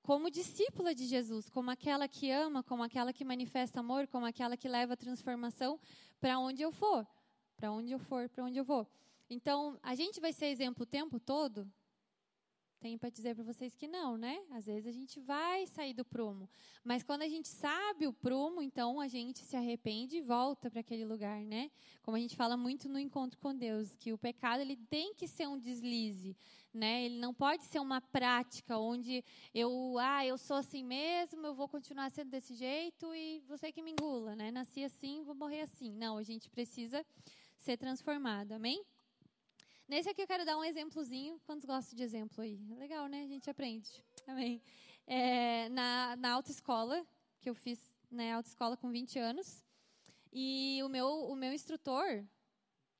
como discípula de Jesus, como aquela que ama, como aquela que manifesta amor, como aquela que leva transformação para onde eu for, para onde eu for, para onde eu vou. Então, a gente vai ser exemplo o tempo todo? Tenho para dizer para vocês que não, né? Às vezes a gente vai sair do prumo, mas quando a gente sabe o prumo, então a gente se arrepende e volta para aquele lugar, né? Como a gente fala muito no encontro com Deus, que o pecado ele tem que ser um deslize, né? Ele não pode ser uma prática onde eu, ah, eu sou assim mesmo, eu vou continuar sendo desse jeito e você que me engula, né? Nasci assim, vou morrer assim. Não, a gente precisa ser transformado. Amém? Nesse aqui eu quero dar um exemplozinho. Quantos gostam de exemplo aí? É legal, né? A gente aprende. *laughs* Amém. É, na, na autoescola, que eu fiz né, autoescola com 20 anos, e o meu, o meu instrutor,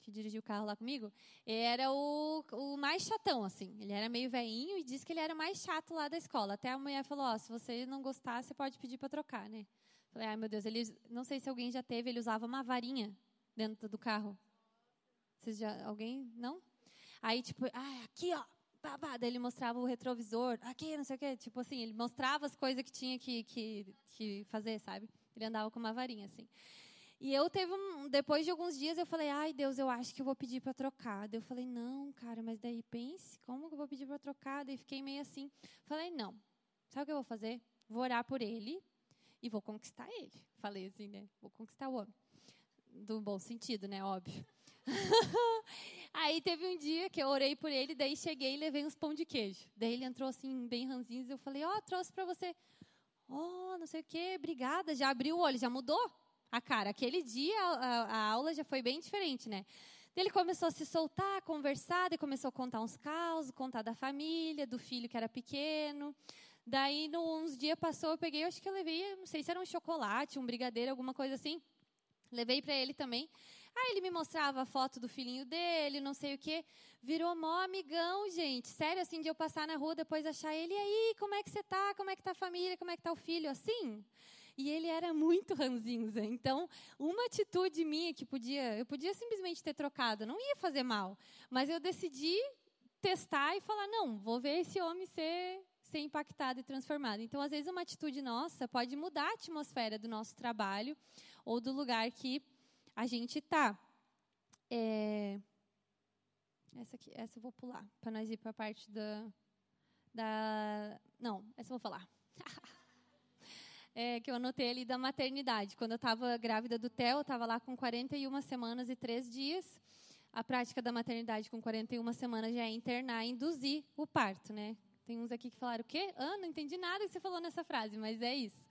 que dirigiu o carro lá comigo, era o, o mais chatão, assim. Ele era meio veinho e disse que ele era mais chato lá da escola. Até a mulher falou, oh, se você não gostar, você pode pedir para trocar, né? Falei, ai meu Deus, ele, não sei se alguém já teve, ele usava uma varinha dentro do carro. Vocês já, alguém, não? Aí, tipo, ah, aqui, ó. Babá. Daí ele mostrava o retrovisor, aqui, não sei o quê. Tipo assim, ele mostrava as coisas que tinha que, que, que fazer, sabe? Ele andava com uma varinha, assim. E eu teve um, depois de alguns dias eu falei, ai Deus, eu acho que eu vou pedir para trocar. Daí eu falei, não, cara, mas daí pense, como que eu vou pedir para trocar? Daí fiquei meio assim. Falei, não. Sabe o que eu vou fazer? Vou orar por ele e vou conquistar ele. Falei assim, né? Vou conquistar o homem. Do bom sentido, né? Óbvio. *laughs* Aí teve um dia que eu orei por ele, daí cheguei e levei uns pão de queijo. Daí ele entrou assim, bem ranzinho, e eu falei, ó, oh, trouxe para você. Oh, não sei o quê, obrigada. Já abriu o olho, já mudou a cara. Aquele dia a, a aula já foi bem diferente, né? Ele começou a se soltar, a conversar, daí começou a contar uns causos, contar da família, do filho que era pequeno. Daí, uns dias passou, eu peguei, acho que eu levei, não sei se era um chocolate, um brigadeiro, alguma coisa assim. Levei para ele também. Aí ele me mostrava a foto do filhinho dele, não sei o quê. Virou mó amigão, gente. Sério, assim, de eu passar na rua, depois achar ele, e aí, como é que você tá? Como é que tá a família? Como é que tá o filho? Assim. E ele era muito ranzinza. Então, uma atitude minha que podia, eu podia simplesmente ter trocado, não ia fazer mal. Mas eu decidi testar e falar, não, vou ver esse homem ser ser impactado e transformado. Então, às vezes, uma atitude nossa pode mudar a atmosfera do nosso trabalho ou do lugar que a gente está. É, essa, aqui, essa eu vou pular, para nós ir para a parte da, da. Não, essa eu vou falar. *laughs* é, que eu anotei ali da maternidade. Quando eu estava grávida do Theo, eu estava lá com 41 semanas e 3 dias. A prática da maternidade com 41 semanas já é internar induzir o parto, né? Tem uns aqui que falaram, o quê? Ah, não entendi nada que você falou nessa frase, mas é isso.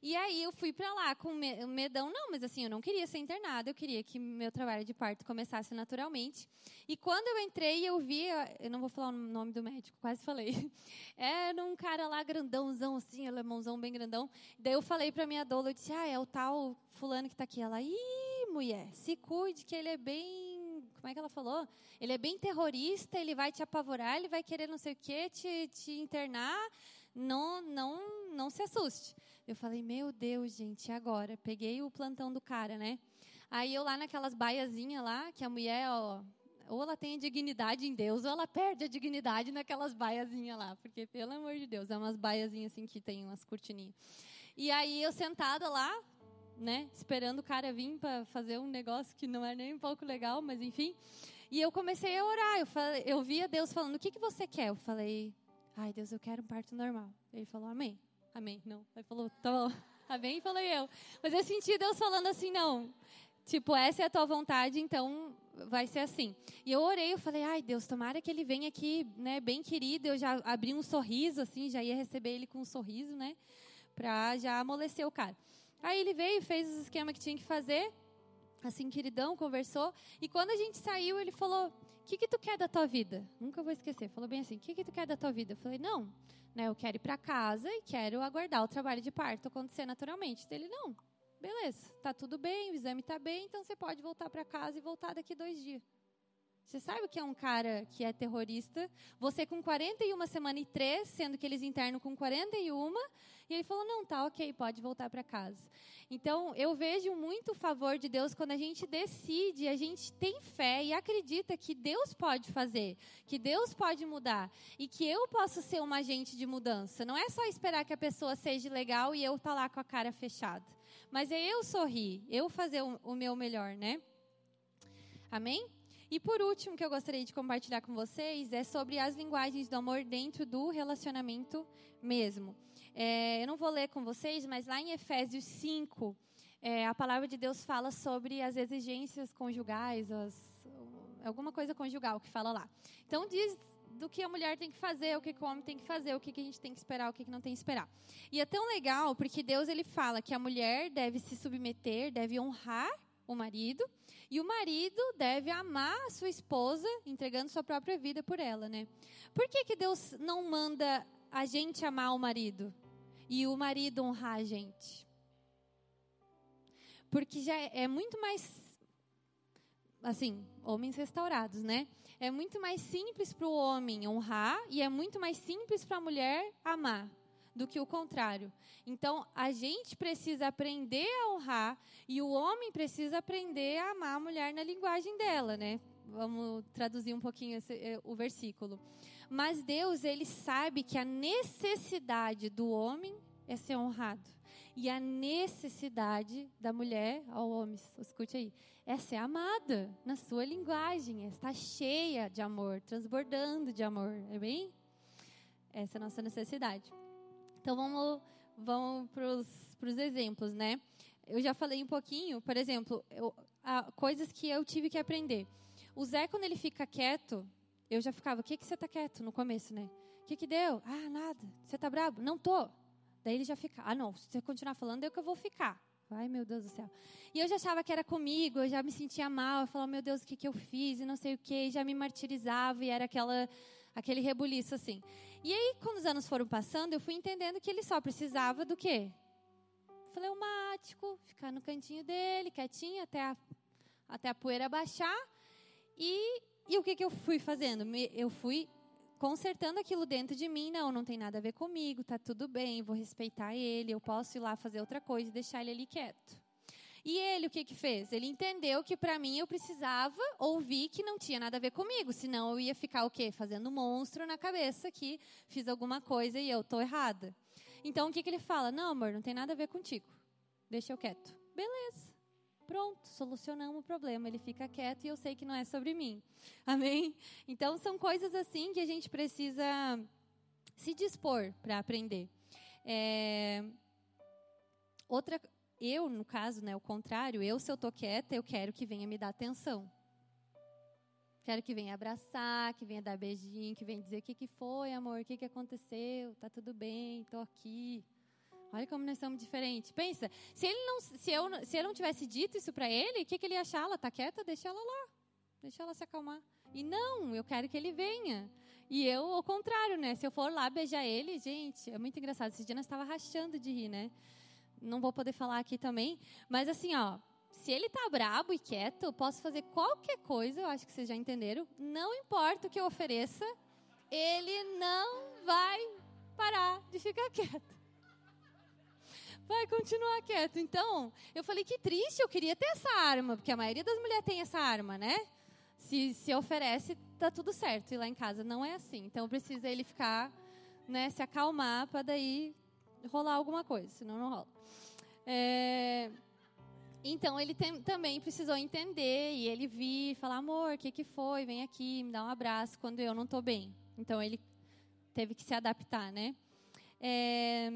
E aí eu fui para lá com medão, não, mas assim, eu não queria ser internada, eu queria que meu trabalho de parto começasse naturalmente. E quando eu entrei, eu vi, eu não vou falar o nome do médico, quase falei. *laughs* Era um cara lá grandãozão assim, alemãozão bem grandão. Daí eu falei para minha doula, eu disse: "Ah, é o tal fulano que está aqui". Ela: "Ih, mulher, se cuide que ele é bem como é que ela falou? Ele é bem terrorista, ele vai te apavorar, ele vai querer não sei o quê, te, te internar. Não, não, não se assuste. Eu falei, meu Deus, gente, agora? Peguei o plantão do cara, né? Aí eu lá naquelas baiazinhas lá, que a mulher, ó, ou ela tem dignidade em Deus, ou ela perde a dignidade naquelas baiazinhas lá. Porque, pelo amor de Deus, é umas baiazinhas assim que tem umas cortininhas. E aí eu sentada lá, né, esperando o cara vir para fazer um negócio que não é nem um pouco legal, mas enfim. E eu comecei a orar. Eu, falei, eu via Deus falando: O que, que você quer? Eu falei: Ai, Deus, eu quero um parto normal. Ele falou: Amém. Amém. Não. Ele falou, tá bom. *laughs* Amém, falei eu. Mas eu senti Deus falando assim, não. Tipo, essa é a tua vontade, então vai ser assim. E eu orei, eu falei, ai Deus, tomara que ele venha aqui, né, bem querido. Eu já abri um sorriso, assim, já ia receber ele com um sorriso, né, pra já amolecer o cara. Aí ele veio, fez os esquema que tinha que fazer, assim, queridão, conversou. E quando a gente saiu, ele falou, o que que tu quer da tua vida? Nunca vou esquecer. Falou bem assim, o que que tu quer da tua vida? Eu falei, não, né, eu quero ir para casa e quero aguardar o trabalho de parto acontecer naturalmente. Ele, não, beleza, tá tudo bem, o exame tá bem, então você pode voltar para casa e voltar daqui dois dias. Você sabe o que é um cara que é terrorista? Você com 41 semana e 3, sendo que eles internam com 41, e ele falou: "Não, tá, OK, pode voltar para casa". Então, eu vejo muito o favor de Deus quando a gente decide, a gente tem fé e acredita que Deus pode fazer, que Deus pode mudar e que eu posso ser uma agente de mudança. Não é só esperar que a pessoa seja legal e eu tá lá com a cara fechada, mas é eu sorrir, eu fazer o meu melhor, né? Amém? E por último, que eu gostaria de compartilhar com vocês é sobre as linguagens do amor dentro do relacionamento mesmo. É, eu não vou ler com vocês, mas lá em Efésios 5, é, a palavra de Deus fala sobre as exigências conjugais, as, alguma coisa conjugal que fala lá. Então diz do que a mulher tem que fazer, o que o homem tem que fazer, o que a gente tem que esperar, o que não tem que esperar. E é tão legal porque Deus ele fala que a mulher deve se submeter, deve honrar o marido, e o marido deve amar a sua esposa, entregando sua própria vida por ela, né? Por que, que Deus não manda a gente amar o marido e o marido honrar a gente? Porque já é, é muito mais, assim, homens restaurados, né? É muito mais simples para o homem honrar e é muito mais simples para a mulher amar do que o contrário. Então, a gente precisa aprender a honrar e o homem precisa aprender a amar a mulher na linguagem dela, né? Vamos traduzir um pouquinho esse, eh, o versículo. Mas Deus, ele sabe que a necessidade do homem é ser honrado. E a necessidade da mulher, ao homem, escute aí, é ser amada na sua linguagem, é estar cheia de amor, transbordando de amor, é bem? Essa é a nossa necessidade. Então vamos, vamos para os exemplos, né? Eu já falei um pouquinho, por exemplo, eu, a, coisas que eu tive que aprender. O Zé, quando ele fica quieto, eu já ficava, o que, que você está quieto no começo, né? O que, que deu? Ah, nada. Você está bravo? Não tô. Daí ele já fica, ah, não, se você continuar falando, é que eu vou ficar. Ai, meu Deus do céu. E eu já achava que era comigo, eu já me sentia mal, eu falava, meu Deus, o que, que eu fiz, e não sei o que, e já me martirizava, e era aquela, aquele rebuliço assim. E aí, quando os anos foram passando, eu fui entendendo que ele só precisava do quê? Fleumático, ficar no cantinho dele, quietinho, até a, até a poeira baixar. E, e o que, que eu fui fazendo? Eu fui consertando aquilo dentro de mim. Não, não tem nada a ver comigo, tá tudo bem, vou respeitar ele, eu posso ir lá fazer outra coisa e deixar ele ali quieto. E ele o que que fez? Ele entendeu que para mim eu precisava ouvir que não tinha nada a ver comigo, senão eu ia ficar o quê? Fazendo monstro na cabeça que fiz alguma coisa e eu tô errada. Então o que que ele fala? Não, amor, não tem nada a ver contigo. Deixa eu quieto. Beleza. Pronto, solucionamos o problema. Ele fica quieto e eu sei que não é sobre mim. Amém? Então são coisas assim que a gente precisa se dispor para aprender. É... Outra, eu, no caso, né, o contrário, eu, se eu tô quieta, eu quero que venha me dar atenção. Quero que venha abraçar, que venha dar beijinho, que venha dizer o que, que foi, amor, o que, que aconteceu, tá tudo bem, tô aqui. Olha como nós somos diferentes. Pensa, se ele não, se eu, se eu não tivesse dito isso para ele, o que, que ele ia achar? Ela tá quieta, deixa ela lá, deixa ela se acalmar. E não, eu quero que ele venha. E eu, ao contrário, né? Se eu for lá beijar ele, gente, é muito engraçado. Esse dia nós estava rachando de rir, né? Não vou poder falar aqui também, mas assim, ó, se ele tá brabo e quieto, eu posso fazer qualquer coisa, eu acho que vocês já entenderam. Não importa o que eu ofereça, ele não vai parar de ficar *laughs* quieto. Vai continuar quieto. Então, eu falei que triste, eu queria ter essa arma, porque a maioria das mulheres tem essa arma, né? Se, se oferece, tá tudo certo. E lá em casa não é assim. Então, precisa ele ficar, né, se acalmar para daí rolar alguma coisa, senão não rola. É, então ele tem, também precisou entender e ele vir falar, amor, o que, que foi? Vem aqui, me dá um abraço quando eu não estou bem. Então ele teve que se adaptar, né? É,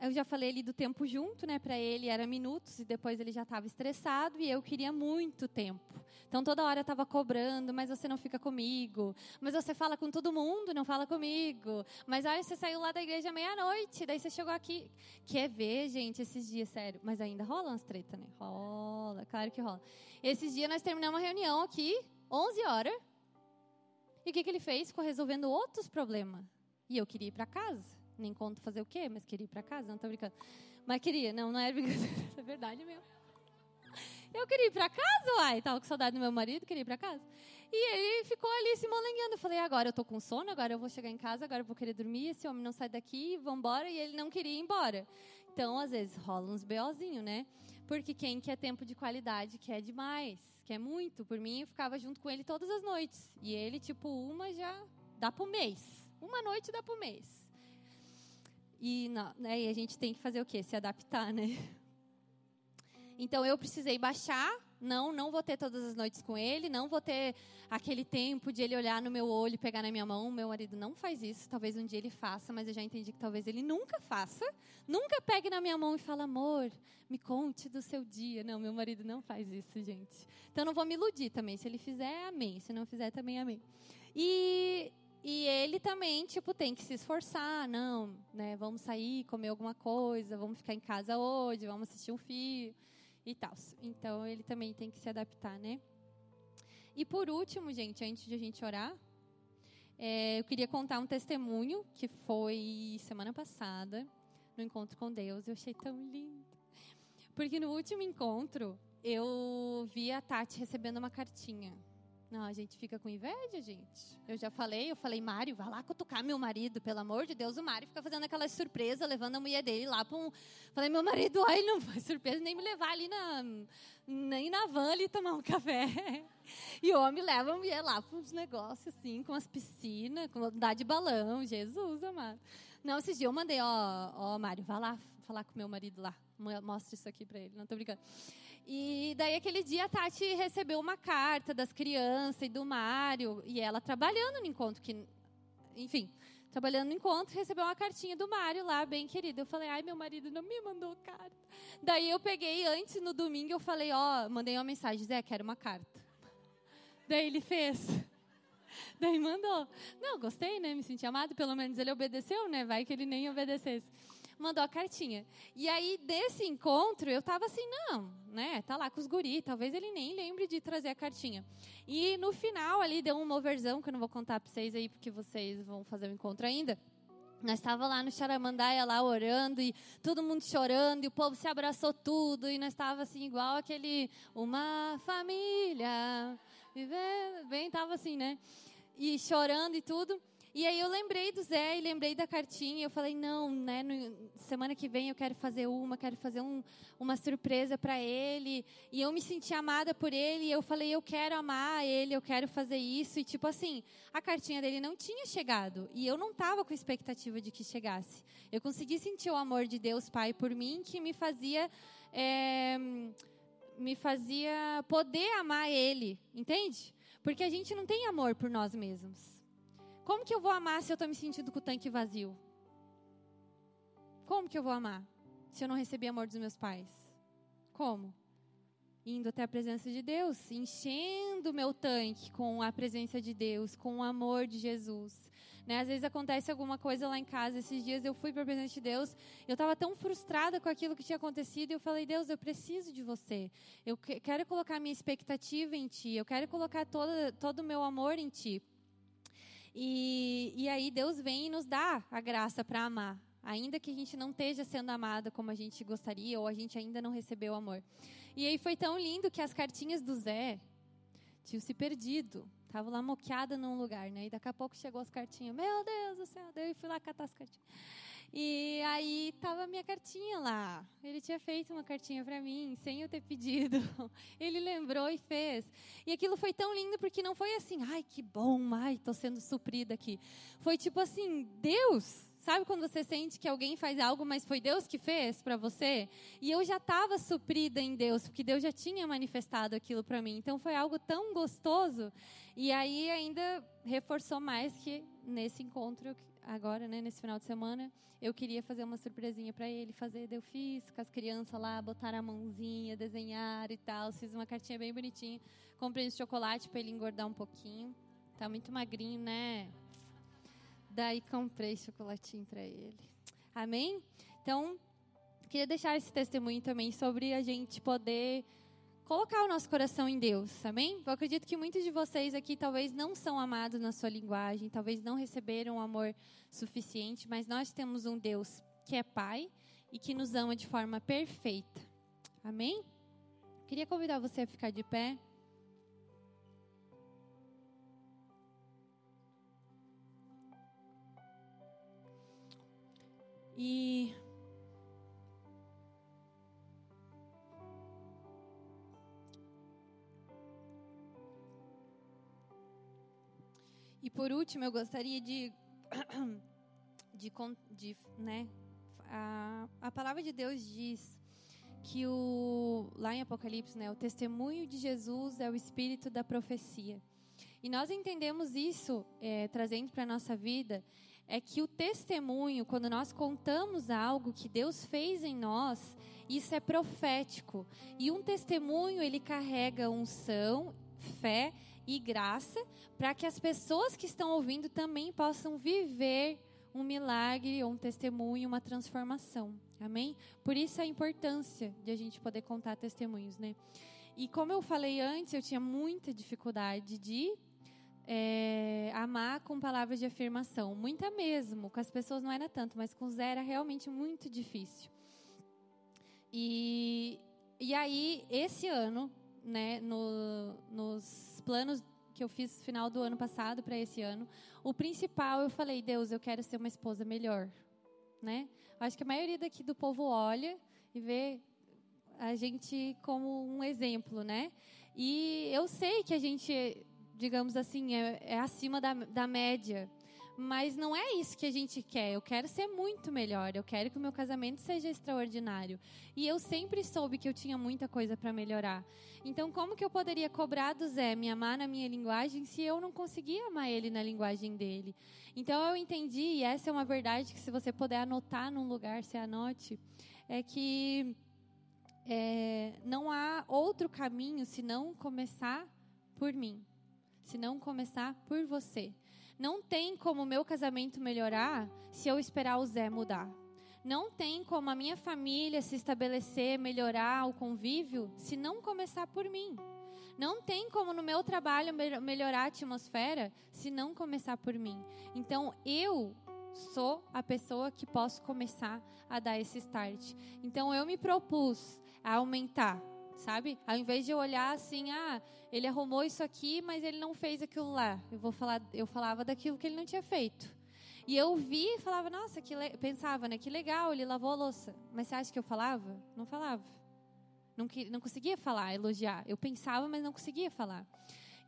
eu já falei ali do tempo junto, né? Para ele era minutos e depois ele já estava estressado e eu queria muito tempo. Então toda hora eu estava cobrando, mas você não fica comigo. Mas você fala com todo mundo, não fala comigo. Mas aí você saiu lá da igreja meia-noite, daí você chegou aqui. Quer ver, gente, esses dias, sério. Mas ainda rola umas treta, né? Rola, claro que rola. Esses dias nós terminamos uma reunião aqui, 11 horas. E o que, que ele fez? Ficou resolvendo outros problemas. E eu queria ir para casa nem conto fazer o quê, mas queria ir para casa, não tô brincando. Mas queria, não, não era brincadeira, *laughs* é verdade mesmo. Eu queria ir para casa, uai, tava com saudade do meu marido, queria ir para casa. E ele ficou ali se molengueando. Eu falei, agora eu tô com sono, agora eu vou chegar em casa, agora eu vou querer dormir, esse homem não sai daqui, vambora, e ele não queria ir embora. Então, às vezes, rola uns BOzinho, né? Porque quem quer tempo de qualidade quer demais, quer muito. Por mim, eu ficava junto com ele todas as noites. E ele, tipo, uma já dá pro mês. Uma noite dá pro mês. E, não, né, e a gente tem que fazer o quê? Se adaptar, né? Então eu precisei baixar. Não, não vou ter todas as noites com ele, não vou ter aquele tempo de ele olhar no meu olho e pegar na minha mão. Meu marido não faz isso. Talvez um dia ele faça, mas eu já entendi que talvez ele nunca faça. Nunca pegue na minha mão e fale, amor, me conte do seu dia. Não, meu marido não faz isso, gente. Então não vou me iludir também. Se ele fizer, amém. Se não fizer, também amém. E e ele também, tipo, tem que se esforçar, não, né? Vamos sair, comer alguma coisa, vamos ficar em casa hoje, vamos assistir um filme e tal. Então ele também tem que se adaptar, né? E por último, gente, antes de a gente orar, é, eu queria contar um testemunho que foi semana passada no encontro com Deus. Eu achei tão lindo. Porque no último encontro, eu vi a Tati recebendo uma cartinha não, a gente fica com inveja, gente. Eu já falei, eu falei, Mário, vai lá cutucar meu marido, pelo amor de Deus. O Mário fica fazendo aquela surpresa, levando a mulher dele lá para um. Falei, meu marido, ai, não foi surpresa nem me levar ali na. Nem na van ali tomar um café. *laughs* E o homem leva a mulher lá para uns negócios assim, com as piscinas, com andar de balão. Jesus, amado. Não, esses dias eu mandei, ó, ó, Mário, vai lá falar com meu marido lá. Mostra isso aqui para ele, não tô brincando. E daí aquele dia a Tati recebeu uma carta das crianças e do Mário, e ela trabalhando no encontro, que, enfim, trabalhando no encontro, recebeu uma cartinha do Mário lá, bem querido. Eu falei, ai, meu marido não me mandou carta. Daí eu peguei antes, no domingo, eu falei, ó, oh, mandei uma mensagem, Zé, quero uma carta. Daí ele fez. Daí mandou. Não, gostei, né? Me senti amado. Pelo menos ele obedeceu, né? Vai que ele nem obedecesse mandou a cartinha. E aí, desse encontro, eu tava assim, não, né? Tá lá com os guri, talvez ele nem lembre de trazer a cartinha. E no final ali deu uma versão que eu não vou contar para vocês aí, porque vocês vão fazer o encontro ainda. Nós estava lá no Charamandaia, lá orando, e todo mundo chorando, e o povo se abraçou tudo, e nós estava assim, igual aquele, uma família, vivendo, bem, estava assim, né? E chorando e tudo. E aí eu lembrei do Zé e lembrei da cartinha. Eu falei, não, né? No, semana que vem eu quero fazer uma, quero fazer um, uma surpresa para ele. E eu me senti amada por ele. E eu falei, eu quero amar ele, eu quero fazer isso. E tipo assim, a cartinha dele não tinha chegado. E eu não estava com expectativa de que chegasse. Eu consegui sentir o amor de Deus Pai por mim, que me fazia. É, me fazia poder amar ele, entende? Porque a gente não tem amor por nós mesmos. Como que eu vou amar se eu estou me sentindo com o tanque vazio? Como que eu vou amar se eu não recebi amor dos meus pais? Como? indo até a presença de Deus, enchendo meu tanque com a presença de Deus, com o amor de Jesus. Né? Às vezes acontece alguma coisa lá em casa. Esses dias eu fui para a presença de Deus, eu estava tão frustrada com aquilo que tinha acontecido, e eu falei: Deus, eu preciso de você. Eu quero colocar minha expectativa em Ti, eu quero colocar todo o meu amor em Ti. E, e aí Deus vem e nos dá a graça para amar, ainda que a gente não esteja sendo amada como a gente gostaria ou a gente ainda não recebeu amor. E aí foi tão lindo que as cartinhas do Zé tinham se perdido. Tava lá moqueada num lugar, né? E daqui a pouco chegou as cartinhas. Meu Deus do céu, eu fui lá catar as cartinhas. E aí tava minha cartinha lá. Ele tinha feito uma cartinha para mim, sem eu ter pedido. *laughs* Ele lembrou e fez. E aquilo foi tão lindo porque não foi assim, ai que bom, ai tô sendo suprida aqui. Foi tipo assim, Deus, Sabe quando você sente que alguém faz algo, mas foi Deus que fez para você? E eu já estava suprida em Deus, porque Deus já tinha manifestado aquilo para mim. Então foi algo tão gostoso. E aí ainda reforçou mais que nesse encontro agora, né, nesse final de semana, eu queria fazer uma surpresinha para ele fazer. Eu fiz com as crianças lá, botar a mãozinha, desenhar e tal. Fiz uma cartinha bem bonitinha. Comprei esse chocolate para ele engordar um pouquinho. Tá muito magrinho, né? Daí comprei chocolatinho para ele. Amém? Então, queria deixar esse testemunho também sobre a gente poder colocar o nosso coração em Deus, amém? Eu acredito que muitos de vocês aqui talvez não são amados na sua linguagem, talvez não receberam um amor suficiente, mas nós temos um Deus que é Pai e que nos ama de forma perfeita, amém? Queria convidar você a ficar de pé. E E por último, eu gostaria de *coughs* de, de né, a, a palavra de Deus diz que o lá em Apocalipse, né, o testemunho de Jesus é o espírito da profecia. E nós entendemos isso, é, trazendo para a nossa vida, é que o testemunho, quando nós contamos algo que Deus fez em nós, isso é profético. E um testemunho, ele carrega unção, fé e graça para que as pessoas que estão ouvindo também possam viver um milagre, um testemunho, uma transformação. Amém? Por isso a importância de a gente poder contar testemunhos, né? E como eu falei antes, eu tinha muita dificuldade de é, amar com palavras de afirmação. Muita mesmo. Com as pessoas não era tanto, mas com Zé era realmente muito difícil. E, e aí, esse ano, né, no, nos planos que eu fiz no final do ano passado para esse ano, o principal eu falei, Deus, eu quero ser uma esposa melhor. Né? Acho que a maioria daqui do povo olha e vê a gente como um exemplo, né? E eu sei que a gente digamos assim, é, é acima da, da média. Mas não é isso que a gente quer. Eu quero ser muito melhor. Eu quero que o meu casamento seja extraordinário. E eu sempre soube que eu tinha muita coisa para melhorar. Então, como que eu poderia cobrar do Zé me amar na minha linguagem se eu não conseguia amar ele na linguagem dele? Então, eu entendi, e essa é uma verdade que se você puder anotar num lugar, se anote, é que é, não há outro caminho senão começar por mim se não começar por você. Não tem como o meu casamento melhorar se eu esperar o Zé mudar. Não tem como a minha família se estabelecer, melhorar o convívio, se não começar por mim. Não tem como no meu trabalho melhorar a atmosfera se não começar por mim. Então eu sou a pessoa que posso começar a dar esse start. Então eu me propus a aumentar sabe? Ao invés de eu olhar assim, ah, ele arrumou isso aqui, mas ele não fez aquilo lá. Eu vou falar, eu falava daquilo que ele não tinha feito. E eu vi e falava, nossa, que pensava, né? Que legal, ele lavou a louça. Mas você acha que eu falava? Não falava. Não, que... não conseguia falar, elogiar. Eu pensava, mas não conseguia falar.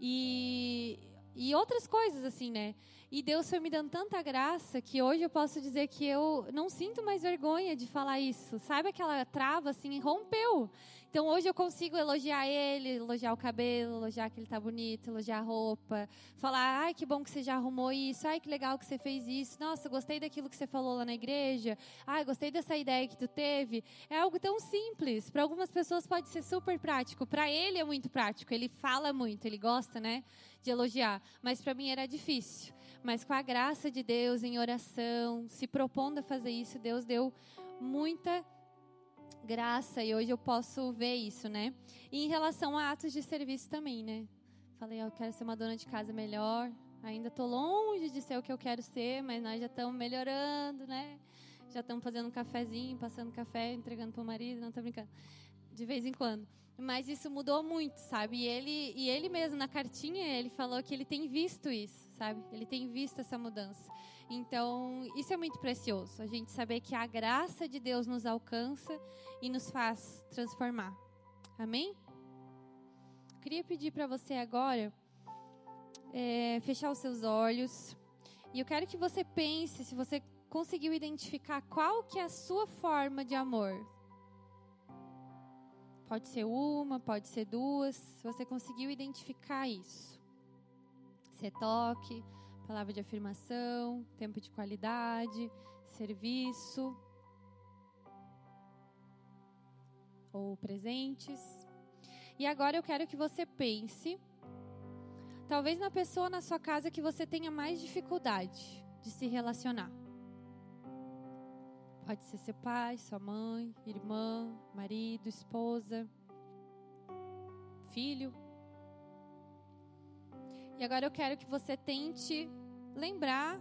E, e outras coisas, assim, né? E Deus foi me dando tanta graça que hoje eu posso dizer que eu não sinto mais vergonha de falar isso. Sabe aquela trava assim, rompeu. Então hoje eu consigo elogiar ele, elogiar o cabelo, elogiar que ele tá bonito, elogiar a roupa, falar, ai que bom que você já arrumou isso, ai que legal que você fez isso, nossa, gostei daquilo que você falou lá na igreja, ai gostei dessa ideia que tu teve. É algo tão simples. Para algumas pessoas pode ser super prático. Para ele é muito prático. Ele fala muito, ele gosta, né, de elogiar. Mas para mim era difícil. Mas com a graça de Deus, em oração, se propondo a fazer isso, Deus deu muita graça e hoje eu posso ver isso, né? E em relação a atos de serviço também, né? Falei, eu quero ser uma dona de casa melhor. Ainda estou longe de ser o que eu quero ser, mas nós já estamos melhorando, né? Já estamos fazendo um cafezinho, passando café, entregando para o marido, não estou brincando. De vez em quando. Mas isso mudou muito, sabe? E ele, e ele mesmo, na cartinha, ele falou que ele tem visto isso, sabe? Ele tem visto essa mudança. Então, isso é muito precioso, a gente saber que a graça de Deus nos alcança e nos faz transformar. Amém? Queria pedir para você agora é, fechar os seus olhos e eu quero que você pense se você conseguiu identificar qual que é a sua forma de amor. Pode ser uma, pode ser duas. Se você conseguiu identificar isso, você toque palavra de afirmação, tempo de qualidade, serviço ou presentes. E agora eu quero que você pense, talvez na pessoa na sua casa que você tenha mais dificuldade de se relacionar. Pode ser seu pai, sua mãe, irmã, marido, esposa, filho. E agora eu quero que você tente lembrar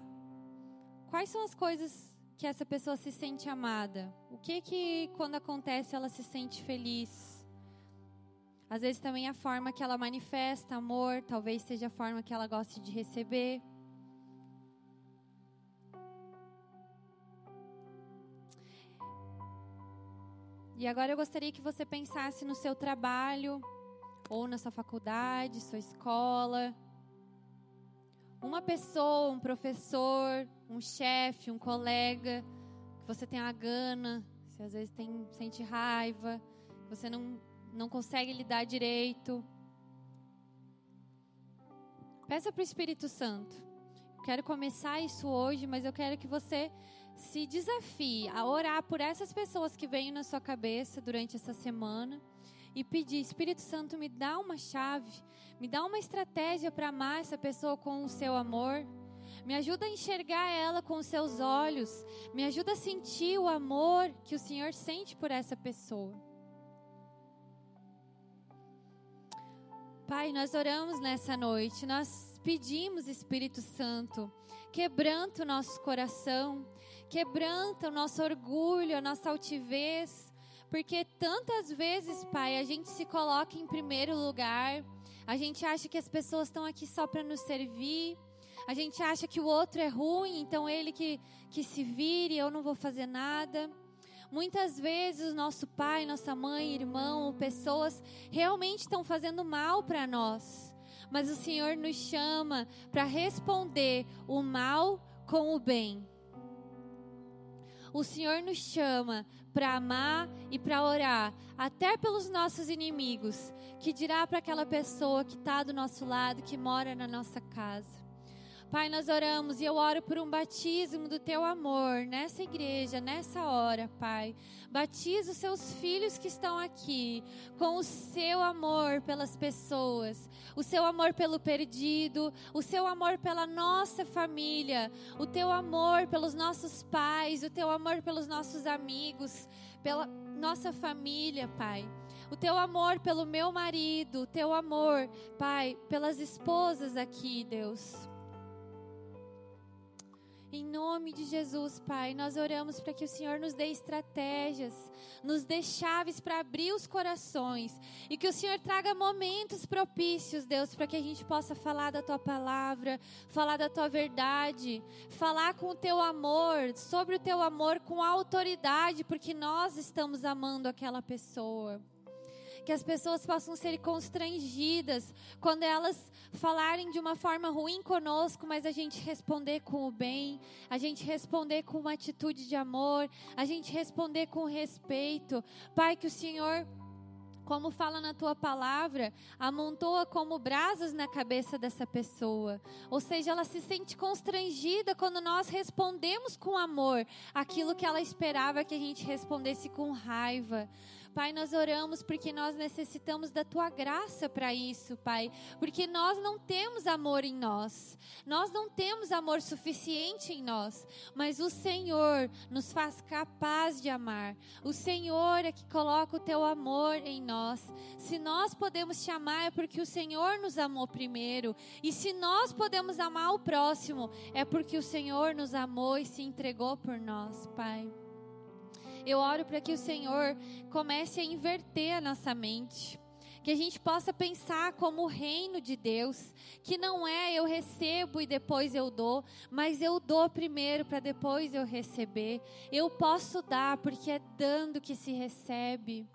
quais são as coisas que essa pessoa se sente amada. O que que quando acontece ela se sente feliz? Às vezes também a forma que ela manifesta amor, talvez seja a forma que ela goste de receber. E agora eu gostaria que você pensasse no seu trabalho, ou na sua faculdade, sua escola, uma pessoa, um professor, um chefe, um colega, que você tem a gana, você às vezes tem, sente raiva, você não, não consegue lidar direito. Peça para o Espírito Santo. Quero começar isso hoje, mas eu quero que você se desafie a orar por essas pessoas que vêm na sua cabeça durante essa semana e pedir: Espírito Santo, me dá uma chave, me dá uma estratégia para amar essa pessoa com o seu amor. Me ajuda a enxergar ela com os seus olhos. Me ajuda a sentir o amor que o Senhor sente por essa pessoa. Pai, nós oramos nessa noite, nós pedimos, Espírito Santo, quebranta o nosso coração, quebranta o nosso orgulho, a nossa altivez, porque tantas vezes, Pai, a gente se coloca em primeiro lugar, a gente acha que as pessoas estão aqui só para nos servir, a gente acha que o outro é ruim, então ele que, que se vire, eu não vou fazer nada. Muitas vezes, nosso pai, nossa mãe, irmão, pessoas realmente estão fazendo mal para nós, mas o Senhor nos chama para responder o mal com o bem. O Senhor nos chama para amar e para orar, até pelos nossos inimigos, que dirá para aquela pessoa que está do nosso lado, que mora na nossa casa. Pai, nós oramos e eu oro por um batismo do teu amor nessa igreja, nessa hora, Pai. Batiza os seus filhos que estão aqui com o seu amor pelas pessoas, o seu amor pelo perdido, o seu amor pela nossa família, o teu amor pelos nossos pais, o teu amor pelos nossos amigos, pela nossa família, Pai o teu amor pelo meu marido, o teu amor, Pai, pelas esposas aqui, Deus. Em nome de Jesus, Pai, nós oramos para que o Senhor nos dê estratégias, nos dê chaves para abrir os corações e que o Senhor traga momentos propícios, Deus, para que a gente possa falar da tua palavra, falar da tua verdade, falar com o teu amor, sobre o teu amor com autoridade, porque nós estamos amando aquela pessoa. Que as pessoas possam ser constrangidas quando elas falarem de uma forma ruim conosco, mas a gente responder com o bem, a gente responder com uma atitude de amor, a gente responder com respeito. Pai, que o Senhor como fala na tua palavra, amontoa como brasas na cabeça dessa pessoa. Ou seja, ela se sente constrangida quando nós respondemos com amor aquilo que ela esperava que a gente respondesse com raiva. Pai, nós oramos porque nós necessitamos da tua graça para isso, Pai, porque nós não temos amor em nós, nós não temos amor suficiente em nós, mas o Senhor nos faz capaz de amar, o Senhor é que coloca o teu amor em nós. Se nós podemos te amar, é porque o Senhor nos amou primeiro, e se nós podemos amar o próximo, é porque o Senhor nos amou e se entregou por nós, Pai. Eu oro para que o Senhor comece a inverter a nossa mente. Que a gente possa pensar como o reino de Deus, que não é eu recebo e depois eu dou, mas eu dou primeiro para depois eu receber. Eu posso dar porque é dando que se recebe.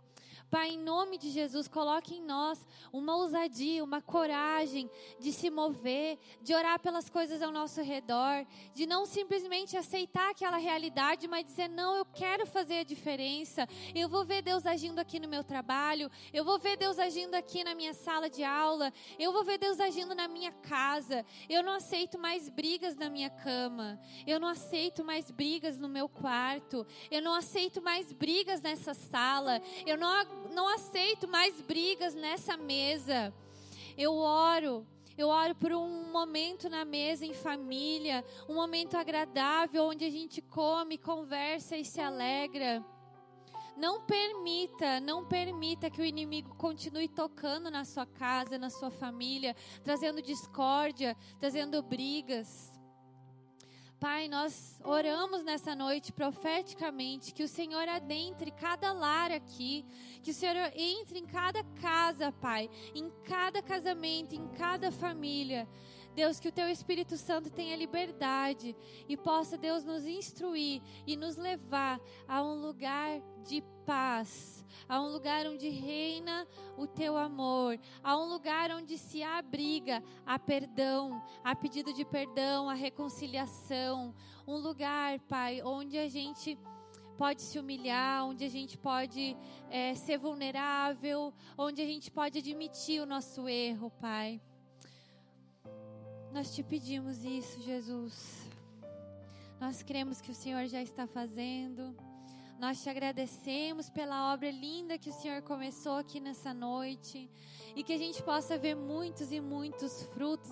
Pai, em nome de Jesus, coloque em nós uma ousadia, uma coragem de se mover, de orar pelas coisas ao nosso redor, de não simplesmente aceitar aquela realidade, mas dizer: não, eu quero fazer a diferença. Eu vou ver Deus agindo aqui no meu trabalho, eu vou ver Deus agindo aqui na minha sala de aula, eu vou ver Deus agindo na minha casa. Eu não aceito mais brigas na minha cama, eu não aceito mais brigas no meu quarto, eu não aceito mais brigas nessa sala, eu não não aceito mais brigas nessa mesa. Eu oro eu oro por um momento na mesa em família, um momento agradável onde a gente come, conversa e se alegra. Não permita, não permita que o inimigo continue tocando na sua casa, na sua família, trazendo discórdia, trazendo brigas. Pai, nós oramos nessa noite profeticamente que o Senhor adentre cada lar aqui, que o Senhor entre em cada casa, Pai, em cada casamento, em cada família. Deus, que o Teu Espírito Santo tenha liberdade e possa, Deus, nos instruir e nos levar a um lugar de paz, a um lugar onde reina o teu amor, a um lugar onde se abriga a perdão, a pedido de perdão, a reconciliação, um lugar, Pai, onde a gente pode se humilhar, onde a gente pode é, ser vulnerável, onde a gente pode admitir o nosso erro, Pai. Nós te pedimos isso, Jesus. Nós cremos que o Senhor já está fazendo. Nós te agradecemos pela obra linda que o Senhor começou aqui nessa noite e que a gente possa ver muitos e muitos frutos